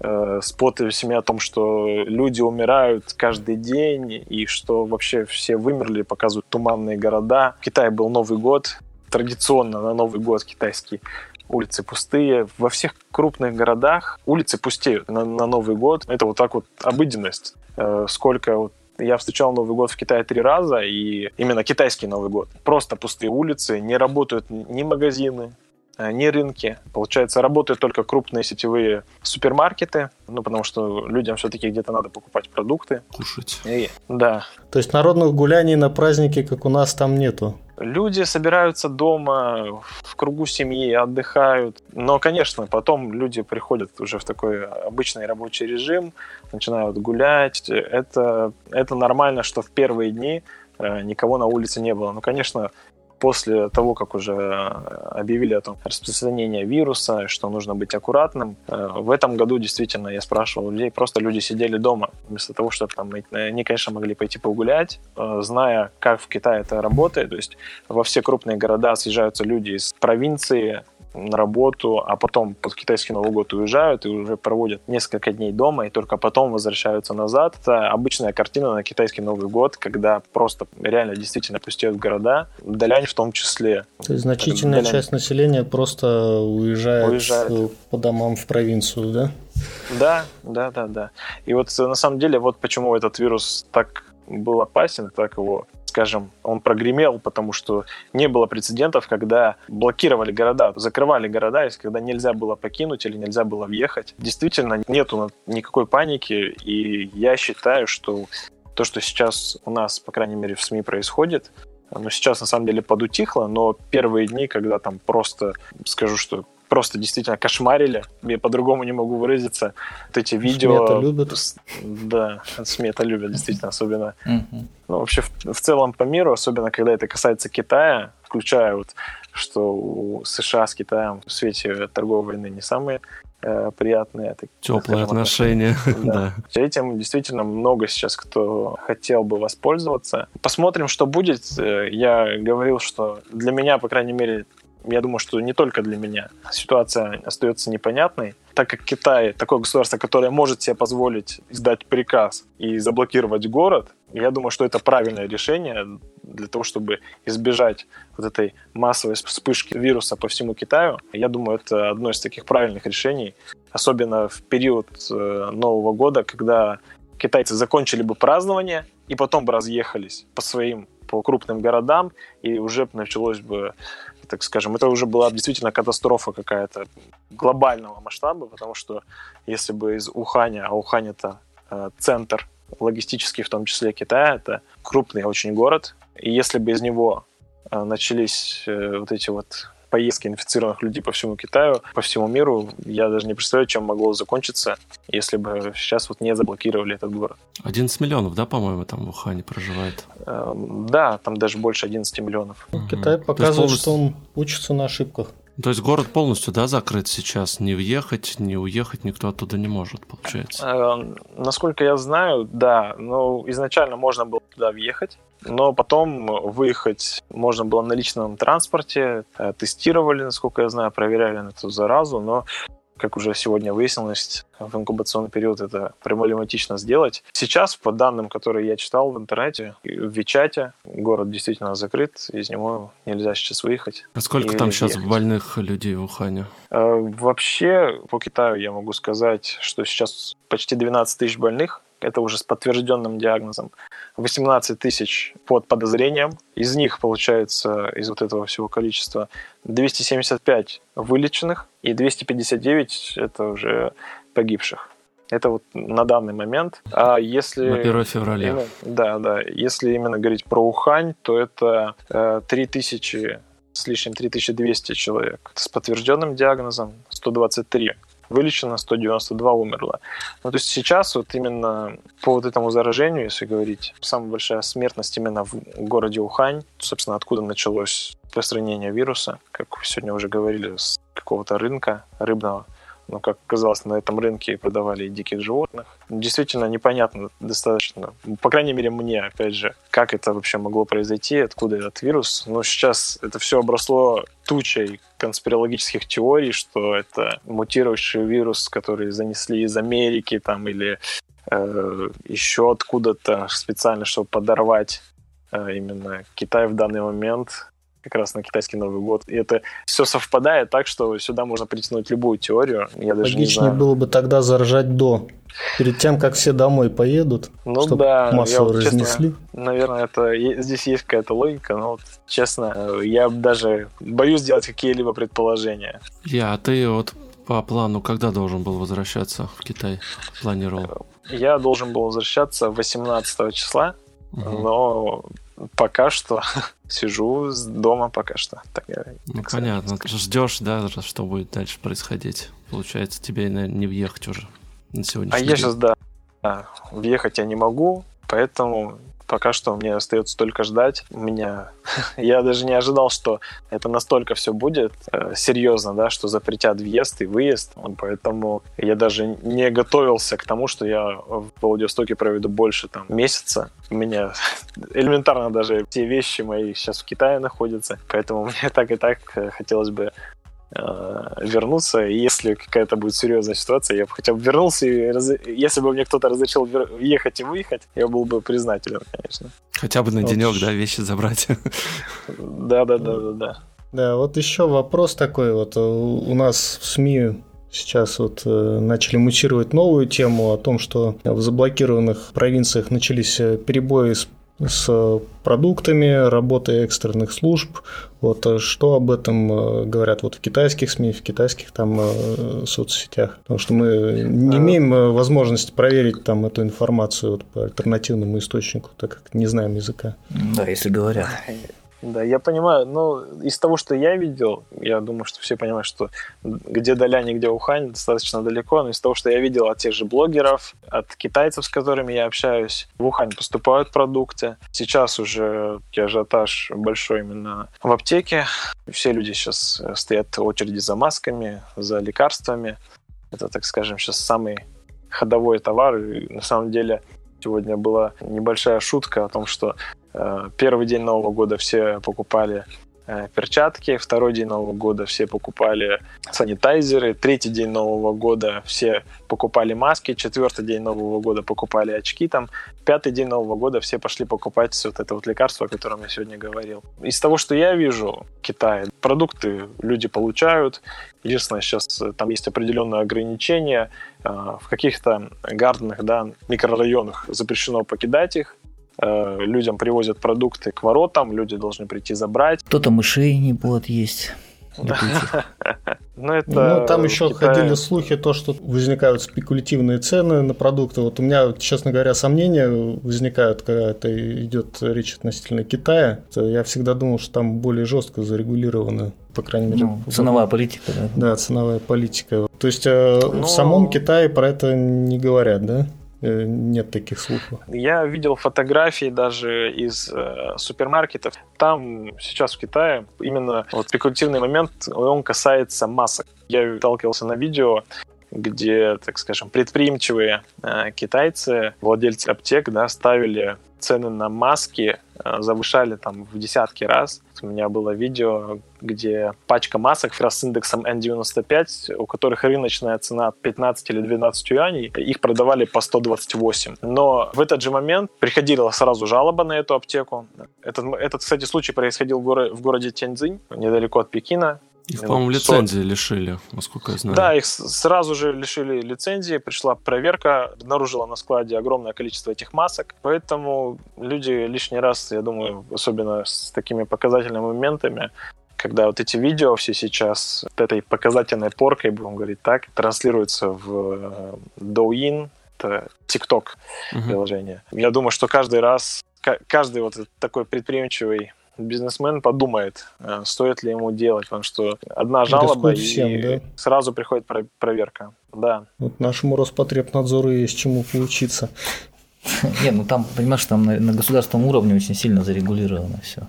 э, с подписями о том, что люди умирают каждый день, и что вообще все вымерли, показывают туманные города. В Китае был Новый год, традиционно на Новый год китайский улицы пустые. Во всех крупных городах улицы пустеют на, на Новый год. Это вот так вот обыденность. Э, сколько вот я встречал Новый год в Китае три раза, и именно китайский Новый год. Просто пустые улицы, не работают ни магазины, э, ни рынки. Получается, работают только крупные сетевые супермаркеты, ну, потому что людям все-таки где-то надо покупать продукты. Кушать. И, да. То есть народных гуляний на праздники, как у нас, там нету? Люди собираются дома, в кругу семьи, отдыхают. Но, конечно, потом люди приходят уже в такой обычный рабочий режим, начинают гулять. Это, это нормально, что в первые дни э, никого на улице не было. Ну, конечно, после того, как уже э, объявили о том распространении вируса, что нужно быть аккуратным, э, в этом году действительно я спрашивал людей, просто люди сидели дома, вместо того, чтобы там, они, конечно, могли пойти погулять, э, зная, как в Китае это работает, то есть во все крупные города съезжаются люди из провинции, на работу, а потом под китайский Новый год уезжают и уже проводят несколько дней дома, и только потом возвращаются назад. Это обычная картина на китайский Новый год, когда просто реально действительно пустеют города, Далянь в том числе. То есть значительная Далянь... часть населения просто уезжает, уезжает по домам в провинцию, да? Да, да, да, да. И вот на самом деле вот почему этот вирус так был опасен, так его скажем, он прогремел, потому что не было прецедентов, когда блокировали города, закрывали города, если когда нельзя было покинуть или нельзя было въехать. Действительно, нету никакой паники, и я считаю, что то, что сейчас у нас, по крайней мере, в СМИ происходит, ну, сейчас на самом деле подутихло, но первые дни, когда там просто, скажу, что просто действительно кошмарили. Я по-другому не могу выразиться. Вот эти видео... СМИ это любят. Да, СМИ это любят, действительно, особенно. Угу. Ну, вообще, в, в целом по миру, особенно когда это касается Китая, включая вот, что у США с Китаем в свете торговой войны не самые э, приятные. Теплые отношения. Да. да. Этим действительно много сейчас кто хотел бы воспользоваться. Посмотрим, что будет. Э, я говорил, что для меня, по крайней мере, я думаю, что не только для меня. Ситуация остается непонятной. Так как Китай такое государство, которое может себе позволить издать приказ и заблокировать город, я думаю, что это правильное решение для того, чтобы избежать вот этой массовой вспышки вируса по всему Китаю. Я думаю, это одно из таких правильных решений, особенно в период э, Нового года, когда китайцы закончили бы празднование и потом бы разъехались по своим по крупным городам, и уже началось бы так скажем, это уже была действительно катастрофа какая-то глобального масштаба, потому что если бы из Уханя, а Ухань это э, центр логистический, в том числе Китая, это крупный очень город, и если бы из него э, начались э, вот эти вот поездки инфицированных людей по всему Китаю, по всему миру, я даже не представляю, чем могло закончиться, если бы сейчас вот не заблокировали этот город. 11 миллионов, да, по-моему, там в Ухане проживает? Эм, да, там даже больше 11 миллионов. Китай показывает, полностью... что он учится на ошибках. То есть город полностью, да, закрыт сейчас? Не въехать, не уехать никто оттуда не может, получается? Э, насколько я знаю, да. Но изначально можно было туда въехать, но потом выехать можно было на личном транспорте. Э, тестировали, насколько я знаю, проверяли на эту заразу, но как уже сегодня выяснилось, в инкубационный период это проблематично сделать. Сейчас, по данным, которые я читал в интернете, в Вичате город действительно закрыт, из него нельзя сейчас выехать. А сколько там сейчас ехать. больных людей в Ухане? Э, вообще, по Китаю я могу сказать, что сейчас почти 12 тысяч больных это уже с подтвержденным диагнозом, 18 тысяч под подозрением. Из них, получается, из вот этого всего количества, 275 вылеченных и 259 это уже погибших. Это вот на данный момент. А если... На 1 февраля. Именно, да, да. Если именно говорить про Ухань, то это э, 3000 с лишним 3200 человек с подтвержденным диагнозом, 123 вылечено, 192 умерло. Ну, то есть сейчас вот именно по вот этому заражению, если говорить, самая большая смертность именно в городе Ухань, собственно, откуда началось распространение вируса, как сегодня уже говорили, с какого-то рынка рыбного, ну, как оказалось, на этом рынке продавали диких животных. Действительно непонятно достаточно, по крайней мере мне, опять же, как это вообще могло произойти, откуда этот вирус. Но сейчас это все обросло тучей конспирологических теорий, что это мутировавший вирус, который занесли из Америки там или э, еще откуда-то специально, чтобы подорвать э, именно Китай в данный момент как раз на китайский Новый год. И это все совпадает так, что сюда можно притянуть любую теорию. Я даже Логичнее не знаю. было бы тогда заражать до. Перед тем, как все домой поедут, ну, чтобы да, массово я, разнесли. Честно, наверное, это здесь есть какая-то логика, но вот, честно, я даже боюсь делать какие-либо предположения. Я, а ты вот по плану когда должен был возвращаться в Китай? Планировал? Я должен был возвращаться 18 числа, угу. но пока что сижу дома пока что. Так, ну, так понятно. Ждешь, да, что будет дальше происходить. Получается, тебе, наверное, не въехать уже на сегодня. А я сейчас, да, въехать я не могу, поэтому пока что мне остается только ждать. У меня я даже не ожидал, что это настолько все будет э, серьезно, да, что запретят въезд и выезд. Поэтому я даже не готовился к тому, что я в Владивостоке проведу больше там месяца. У меня элементарно даже все вещи мои сейчас в Китае находятся, поэтому мне так и так э, хотелось бы вернуться. И если какая-то будет серьезная ситуация, я бы хотя бы вернулся, и раз... если бы мне кто-то разрешил ехать и выехать, я был бы признателен, конечно. Хотя бы на денек, да, вещи забрать. Да, да, да, да, да. Да, вот еще вопрос такой. Вот э, у нас в СМИ Сейчас вот э, начали мутировать новую тему о том, что в заблокированных провинциях начались перебои с с продуктами, работой экстренных служб. Вот э, что об этом э, говорят вот в китайских СМИ, в китайских там э, соцсетях? Потому что мы не имеем возможности проверить там эту информацию вот по альтернативному источнику, так как не знаем языка. Да, если говорят. Да, я понимаю, но из того, что я видел, я думаю, что все понимают, что где Даляне, где Ухань, достаточно далеко, но из того, что я видел от тех же блогеров, от китайцев, с которыми я общаюсь, в Ухань поступают продукты. Сейчас уже ажиотаж большой именно в аптеке. Все люди сейчас стоят в очереди за масками, за лекарствами. Это, так скажем, сейчас самый ходовой товар. И на самом деле сегодня была небольшая шутка о том, что Э, первый день Нового года все покупали э, перчатки, второй день Нового года все покупали санитайзеры, третий день Нового года все покупали маски, четвертый день Нового года покупали очки, там пятый день Нового года все пошли покупать вот это вот лекарство, о котором я сегодня говорил. Из того, что я вижу в Китае, продукты люди получают, единственное, сейчас э, там есть определенные ограничения, в каких-то гарденах, да, микрорайонах запрещено покидать их, Э, людям привозят продукты к воротам, люди должны прийти забрать. Кто-то мышей не будет есть. Ну, это ну, там еще Китае... ходили слухи, то, что возникают спекулятивные цены на продукты. Вот у меня, честно говоря, сомнения возникают, когда это идет речь относительно Китая. Я всегда думал, что там более жестко зарегулировано, по крайней мере. Ну, ценовая политика, да? Да, ценовая политика. То есть э, Но... в самом Китае про это не говорят, да? Э, нет таких слухов. Я видел фотографии даже из э, супермаркетов. Там сейчас в Китае именно вот спекулятивный момент, он касается масок. Я сталкивался на видео, где, так скажем, предприимчивые э, китайцы, владельцы аптек, да, ставили цены на маски э, завышали там в десятки раз. У меня было видео, где пачка масок с индексом N95, у которых рыночная цена 15 или 12 юаней, их продавали по 128. Но в этот же момент приходила сразу жалоба на эту аптеку. Этот, этот кстати, случай происходил в, горо- в городе Тяньцзинь, недалеко от Пекина. Их, по-моему, лицензии лишили, насколько я знаю. Да, их сразу же лишили лицензии, пришла проверка, обнаружила на складе огромное количество этих масок, поэтому люди лишний раз, я думаю, особенно с такими показательными моментами, когда вот эти видео все сейчас вот этой показательной поркой, будем говорить так, транслируются в э, Douyin, это TikTok uh-huh. приложение. Я думаю, что каждый раз, каждый вот такой предприимчивый бизнесмен подумает, э, стоит ли ему делать, потому что одна жалоба всем, и да? сразу приходит проверка. Да. Вот нашему Роспотребнадзору есть чему поучиться. Не, ну там, понимаешь, там на, на государственном уровне очень сильно зарегулировано все.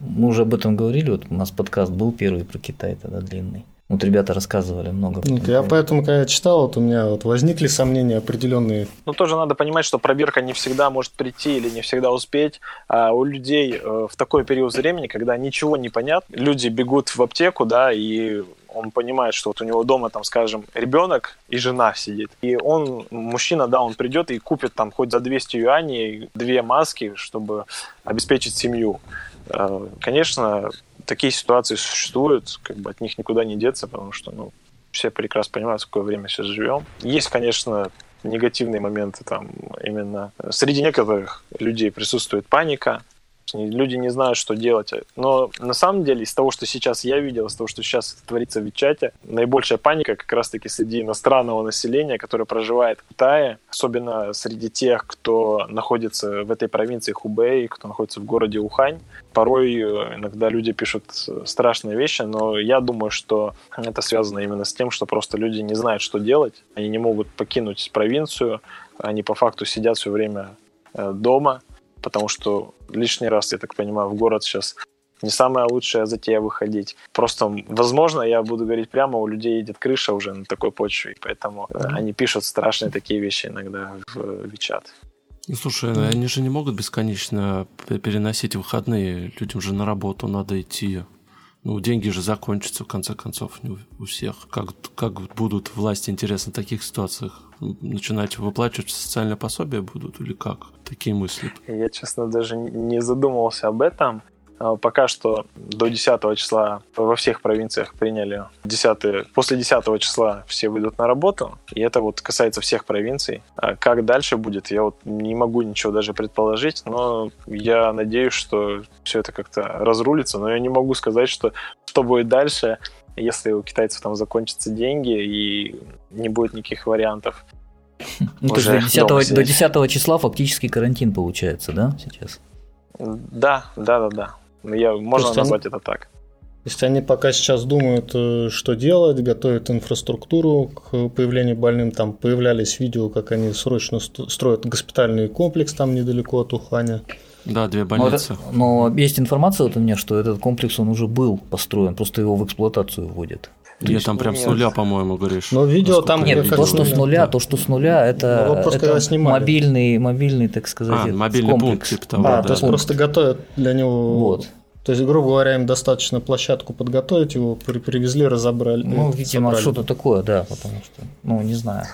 Мы уже об этом говорили, вот у нас подкаст был первый про Китай тогда длинный. Вот ребята рассказывали много. Ну, я поэтому, когда я читал, вот у меня вот возникли сомнения определенные. Ну, тоже надо понимать, что проверка не всегда может прийти или не всегда успеть. А у людей э, в такой период времени, когда ничего не понятно, люди бегут в аптеку, да, и он понимает, что вот у него дома, там, скажем, ребенок и жена сидит. И он, мужчина, да, он придет и купит там хоть за 200 юаней две маски, чтобы обеспечить семью. Э, конечно, такие ситуации существуют, как бы от них никуда не деться, потому что, ну, все прекрасно понимают, в какое время сейчас живем. Есть, конечно, негативные моменты там именно среди некоторых людей присутствует паника, люди не знают, что делать. Но на самом деле, из того, что сейчас я видел, из того, что сейчас творится в Вичате, наибольшая паника как раз-таки среди иностранного населения, которое проживает в Китае, особенно среди тех, кто находится в этой провинции Хубэй, кто находится в городе Ухань. Порой э, иногда люди пишут страшные вещи, но я думаю, что это связано именно с тем, что просто люди не знают, что делать, они не могут покинуть провинцию, они по факту сидят все время э, дома, потому что лишний раз, я так понимаю, в город сейчас не самая лучшая затея выходить. Просто, возможно, я буду говорить прямо, у людей едет крыша уже на такой почве, и поэтому mm-hmm. они пишут страшные такие вещи иногда в Вичат. Ну, слушай, mm-hmm. они же не могут бесконечно переносить выходные. Людям же на работу надо идти. Ну, деньги же закончатся, в конце концов, не у всех. Как, как будут власти, интересно, в таких ситуациях? Начинать выплачивать социальное пособие будут или как? Такие мысли. Я, честно, даже не задумывался об этом. А, пока что до 10 числа во всех провинциях приняли 10, после 10 числа все выйдут на работу, и это вот касается всех провинций. А как дальше будет, я вот не могу ничего даже предположить, но я надеюсь, что все это как-то разрулится, но я не могу сказать, что что будет дальше, если у китайцев там закончатся деньги и не будет никаких вариантов. Ну, то есть до 10, до 10 числа фактически карантин получается, да, сейчас? Да, да, да, да. Ну, я, можно назвать они, это так. То есть они пока сейчас думают, э, что делать, готовят инфраструктуру к появлению больным. Там появлялись видео, как они срочно строят госпитальный комплекс там недалеко от Уханя. Да, две больницы. Но, но есть информация вот у меня, что этот комплекс он уже был построен, просто его в эксплуатацию вводят. Нет, там прям нет. с нуля, по-моему, говоришь. Но видео там нет, то, что с нуля, то, что с нуля, это, вопрос, это мобильный, мобильный, так сказать, а, мобильный комплекс. пункт типа того. А, да. то есть просто готовят для него. Вот. То есть, грубо говоря, им достаточно площадку подготовить, его привезли, разобрали. Ну, видимо, что-то такое, да, потому что, ну, не знаю.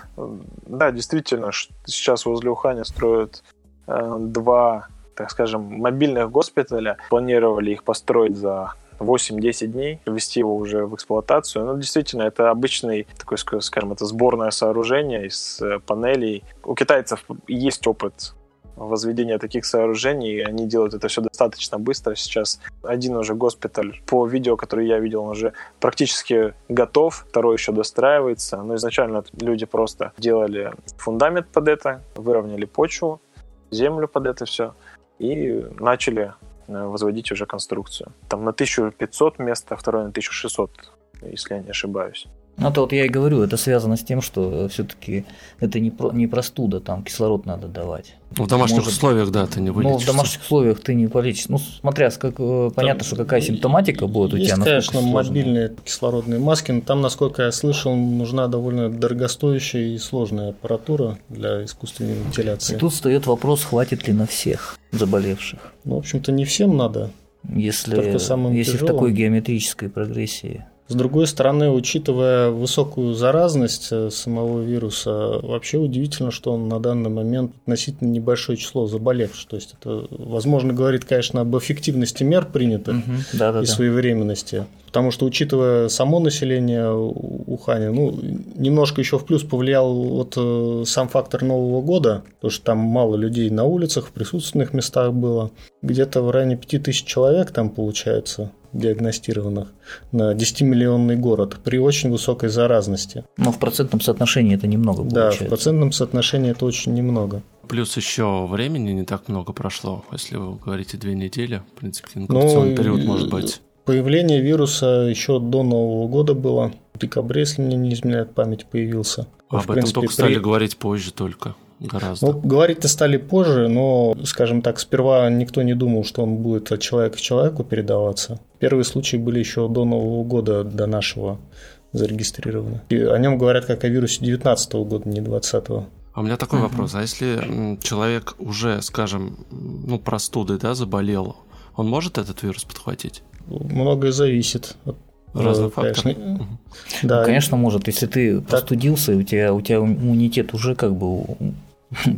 Да, действительно, сейчас возле Уханя строят э, два, так скажем, мобильных госпиталя. Планировали их построить за 8-10 дней, ввести его уже в эксплуатацию. Ну, действительно, это обычный, такой, скажем, это сборное сооружение из э, панелей. У китайцев есть опыт возведения таких сооружений, они делают это все достаточно быстро. Сейчас один уже госпиталь, по видео, которое я видел, он уже практически готов, второй еще достраивается. Но изначально люди просто делали фундамент под это, выровняли почву, землю под это все и начали Э, возводить уже конструкцию. Там на 1500 мест, а второй на 1600, если я не ошибаюсь. Ну, это вот я и говорю, это связано с тем, что все-таки это не, про, не простуда, там кислород надо давать. Ну, в домашних Может, условиях, да, ты не вылечишься. Ну, в домашних условиях ты не полечишь. Ну, смотря, как, э, понятно, что какая симптоматика будет у есть, тебя. конечно, мобильные кислородные маски, но там, насколько я слышал, нужна довольно дорогостоящая и сложная аппаратура для искусственной вентиляции. И тут встает вопрос, хватит ли на всех заболевших. Ну, в общем-то, не всем надо. Если, если в такой геометрической прогрессии С другой стороны, учитывая высокую заразность э, самого вируса, вообще удивительно, что он на данный момент относительно небольшое число заболевших. То есть это, возможно, говорит, конечно, об эффективности мер принятых угу. да, да, и да. своевременности. Потому что, учитывая само население Уханя, ну, немножко еще в плюс повлиял вот э, сам фактор Нового года, потому что там мало людей на улицах, в присутственных местах было. Где-то в районе 5000 человек там получается диагностированных на 10-миллионный город при очень высокой заразности. Но в процентном соотношении это немного получается. Да, в процентном соотношении это очень немного. Плюс еще времени не так много прошло, если вы говорите две недели, в принципе, инкубационный ну, период может быть. Появление вируса еще до Нового года было. В декабре, если мне не изменяет память, появился. Об в этом принципе, только стали говорить позже только гораздо. Ну, говорить-то стали позже, но, скажем так, сперва никто не думал, что он будет от человека к человеку передаваться. Первые случаи были еще до Нового года, до нашего зарегистрированы. И о нем говорят как о вирусе 19 года, не 20 -го. А у меня такой uh-huh. вопрос. А если человек уже, скажем, ну, простудой, да, заболел, он может этот вирус подхватить? Многое зависит от разных факторов. Конечно, да. ну, конечно, может. Если ты так. простудился, у тебя, у тебя иммунитет уже как бы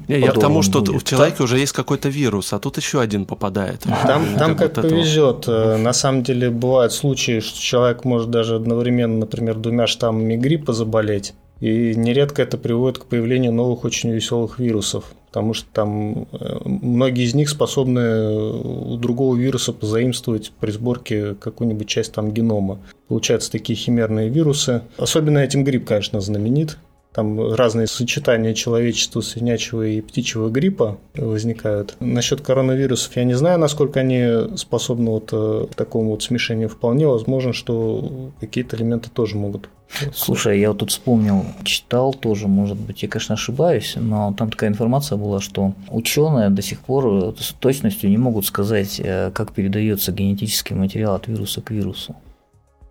не, я к тому, что будет. в человеке уже есть какой-то вирус, а тут еще один попадает. Там, там как вот повезет. Этого. На самом деле бывают случаи, что человек может даже одновременно, например, двумя штаммами гриппа заболеть. И нередко это приводит к появлению новых очень веселых вирусов, потому что там э, многие из них способны у другого вируса позаимствовать при сборке какую-нибудь часть там генома. Получаются такие химерные вирусы. Особенно этим грипп, конечно, знаменит. Там разные сочетания человечества, свинячего и птичьего гриппа возникают. Насчет коронавирусов я не знаю, насколько они способны вот э, к такому вот смешению. Вполне возможно, что какие-то элементы тоже могут Слушай, я вот тут вспомнил, читал тоже, может быть, я, конечно, ошибаюсь, но там такая информация была, что ученые до сих пор с точностью не могут сказать, э, как передается генетический материал от вируса к вирусу.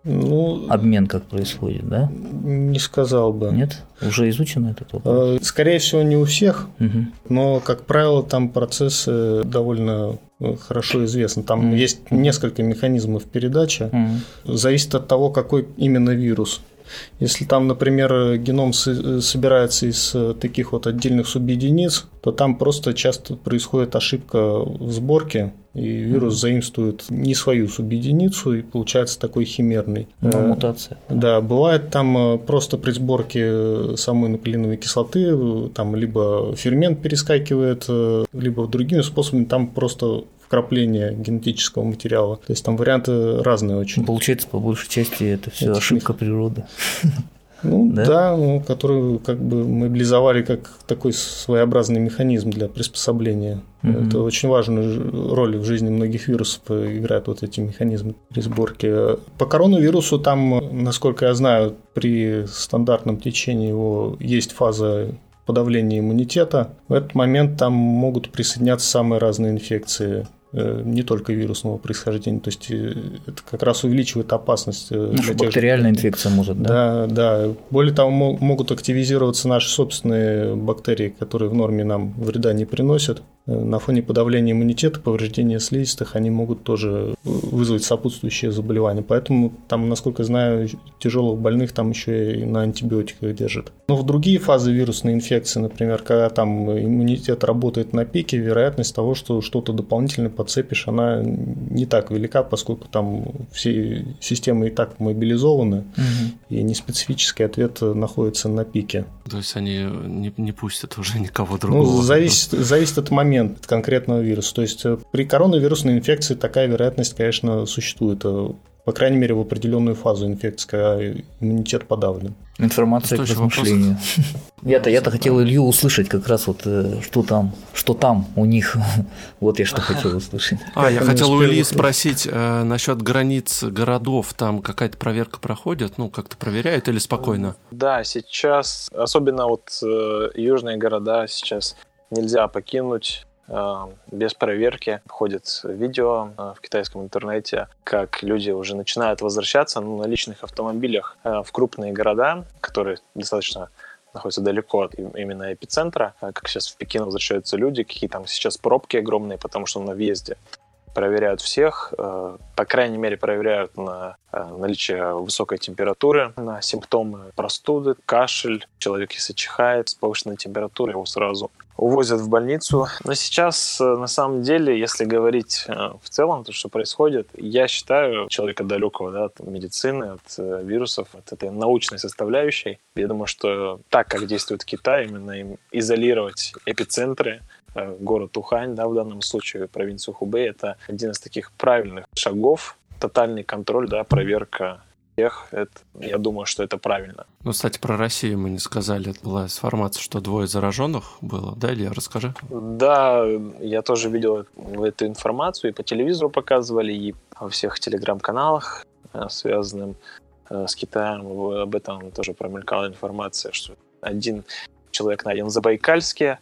Ну, Обмен как происходит, да? Не сказал бы. Нет? Уже изучено этот вопрос? Э, скорее всего, не у всех, угу. но, как правило, там процессы довольно э, хорошо известны. Там mm есть несколько механизмов передачи. mm Зависит от того, какой именно вирус. Если там, например, геном собирается из э, таких вот отдельных субъединиц, то там просто часто происходит ошибка в сборке, и вирус заимствует не свою субъединицу, и получается такой химерный. Ну, э, мутация. Да, бывает там э, просто при сборке самой нуклеиновой кислоты, там либо фермент перескакивает, либо другими способами, там просто вкрапления генетического материала. То есть там варианты разные очень. Получается, по большей части это все ошибка природы. Ну да, да ну, которую как бы мобилизовали как такой своеобразный механизм для приспособления. Mm-hmm. Это очень важную роль в жизни многих вирусов играют вот эти механизмы при сборке. По коронавирусу там, насколько я знаю, при стандартном течении его есть фаза подавления иммунитета. В этот момент там могут присоединяться самые разные инфекции не только вирусного происхождения, то есть э, это как раз увеличивает опасность. Э, ну, для бактериальная тех... инфекция может, да? Да, да. Более того, могут активизироваться наши собственные бактерии, которые в норме нам вреда не приносят. На фоне подавления иммунитета, повреждения слизистых, они могут тоже вызвать сопутствующие заболевания. Поэтому там, насколько я знаю, тяжелых больных там еще и на антибиотиках держат. Но в другие фазы вирусной инфекции, например, когда там иммунитет работает на пике, вероятность того, что что-то дополнительно подцепишь, она не так велика, поскольку там все системы и так мобилизованы, угу. и неспецифический ответ находится на пике. То есть они не, не пустят уже никого другого? Ну, зависит, зависит от момента от конкретного вируса. То есть при коронавирусной инфекции такая вероятность, конечно, существует по крайней мере, в определенную фазу инфекции, когда иммунитет подавлен. Информация к размышлению. Я-то, я-то хотел Илью услышать как раз вот, э, что там, что там у них. Вот я что хотел услышать. А, я хотел у Ильи спросить э, насчет границ городов. Там какая-то проверка проходит? Ну, как-то проверяют или спокойно? Да, сейчас, особенно вот э, южные города сейчас нельзя покинуть без проверки. Ходит видео э, в китайском интернете, как люди уже начинают возвращаться ну, на личных автомобилях э, в крупные города, которые достаточно находятся далеко от именно эпицентра, как сейчас в Пекин возвращаются люди, какие там сейчас пробки огромные, потому что на въезде проверяют всех, э, по крайней мере проверяют на э, наличие высокой температуры, на симптомы простуды, кашель, человек если чихает с повышенной температурой, его сразу увозят в больницу. Но сейчас, э, на самом деле, если говорить в целом, то, что происходит, я считаю человека далекого да, от медицины, от вирусов, от этой научной составляющей. Я думаю, что так, как действует Китай, именно им изолировать эпицентры, город Ухань, да, в данном случае провинцию Хубэй, это один из таких правильных шагов, тотальный контроль, да, проверка всех, это, я думаю, что это правильно. Ну, кстати, про Россию мы не сказали. Это была информация, что двое зараженных было, да, Илья, расскажи. Да, я тоже видел эту информацию, и по телевизору показывали, и во всех телеграм-каналах, э, связанным э, с Китаем, об этом тоже промелькала информация, что один человек найден в Забайкальске,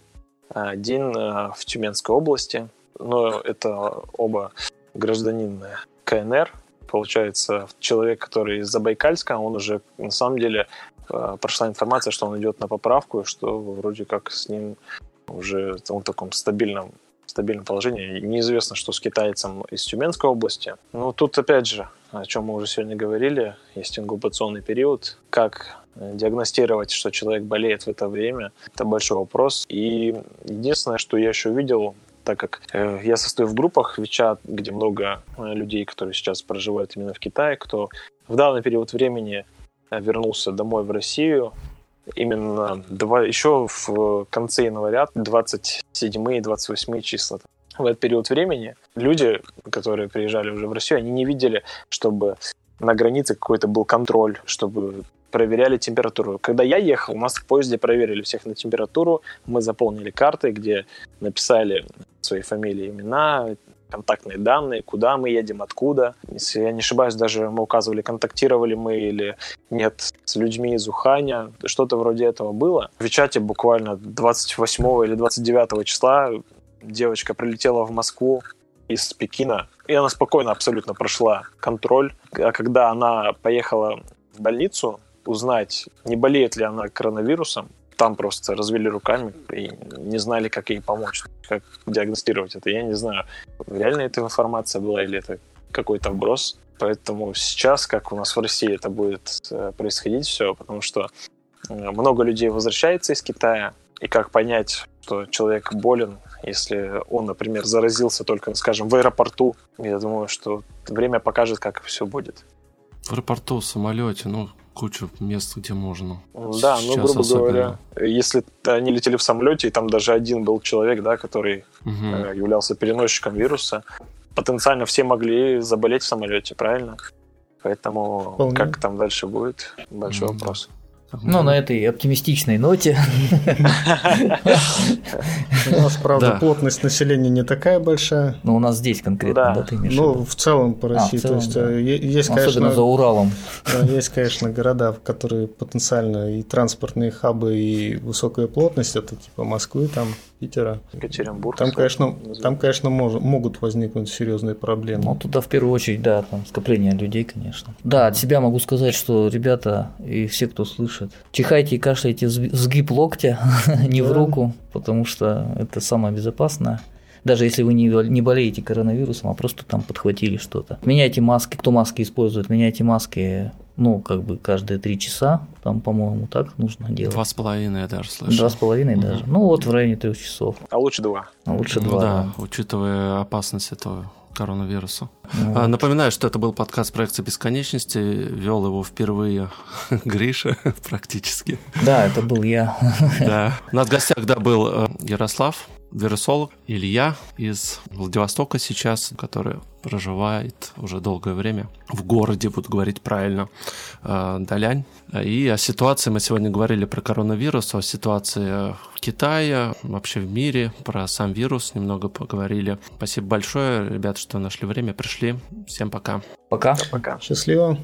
один э, в Тюменской области, но это оба гражданин КНР. Получается, человек, который из Забайкальска, он уже на самом деле э, прошла информация, что он идет на поправку, что вроде как с ним уже в таком стабильном стабильном положении. Неизвестно, что с китайцем из Тюменской области. Но тут, опять же, о чем мы уже сегодня говорили, есть инкубационный период. Как Э, диагностировать, что человек болеет в это время, это большой вопрос. И единственное, что я еще видел, так как э, я состою в группах WeChat, где много э, людей, которые сейчас проживают именно в Китае, кто в данный период времени вернулся домой в Россию, именно два, еще в конце января, 27 и 28 числа. В этот период времени люди, которые приезжали уже в Россию, они не видели, чтобы на границе какой-то был контроль, чтобы проверяли температуру. Когда я ехал, у нас в поезде проверили всех на температуру, мы заполнили карты, где написали свои фамилии, имена, контактные данные, куда мы едем, откуда. Если я не ошибаюсь, даже мы указывали, контактировали мы или нет с людьми из Уханя. Что-то вроде этого было. В Вичате буквально 28 или 29 числа девочка прилетела в Москву из Пекина, и она спокойно абсолютно прошла контроль. А когда она поехала в больницу, узнать, не болеет ли она коронавирусом. Там просто развели руками и не знали, как ей помочь, как диагностировать это. Я не знаю, реально эта информация была или это какой-то вброс. Поэтому сейчас, как у нас в России это будет э, происходить все, потому что э, много людей возвращается из Китая, и как понять, что человек болен, если он, например, заразился только, скажем, в аэропорту. Я думаю, что время покажет, как все будет. В аэропорту, в самолете, ну, кучу мест, где можно. Да, ну, грубо особенно. говоря, если они летели в самолете, и там даже один был человек, да, который угу. являлся переносчиком вируса, потенциально все могли заболеть в самолете, правильно? Поэтому Вполне. как там дальше будет, большой ну, вопрос. Ну, на этой оптимистичной ноте. У нас, правда, плотность населения не такая большая. Но у нас здесь конкретно, да, ты имеешь Ну, в целом по а, России. То есть э, есть, конечно... за Уралом. Есть, конечно, города, в которые потенциально и транспортные хабы, и высокая плотность, это типа Москвы, там Питера. Екатеринбург. Там, конечно, там, конечно мож, могут возникнуть серьезные проблемы. Ну, туда в первую очередь, да, там скопление людей, конечно. Да, от себя могу сказать, что ребята и все, кто слышит, чихайте и кашляйте сгиб локтя, не в руку, потому что это самое безопасное даже если вы не, не болеете коронавирусом, а просто там подхватили что-то. Меняйте маски, кто маски использует, меняйте маски ну, как бы каждые три часа, там, по-моему, так нужно делать. Два с половиной я даже слышал. Два с половиной угу. даже. Ну, вот в районе трех часов. А лучше два. А лучше ну, два. Да, учитывая опасность этого коронавируса. Ну, а, напоминаю, что это был подкаст проекта бесконечности. Вел его впервые Гриша практически. Да, это был я. Да. У нас в гостях да, был э, Ярослав, вирусолог Илья из Владивостока сейчас, который проживает уже долгое время в городе, буду говорить правильно, э, Далянь. И о ситуации мы сегодня говорили про коронавирус, о ситуации в Китае, вообще в мире, про сам вирус немного поговорили. Спасибо большое, ребят, что нашли время, пришли. Всем пока. Пока. Пока. Счастливо.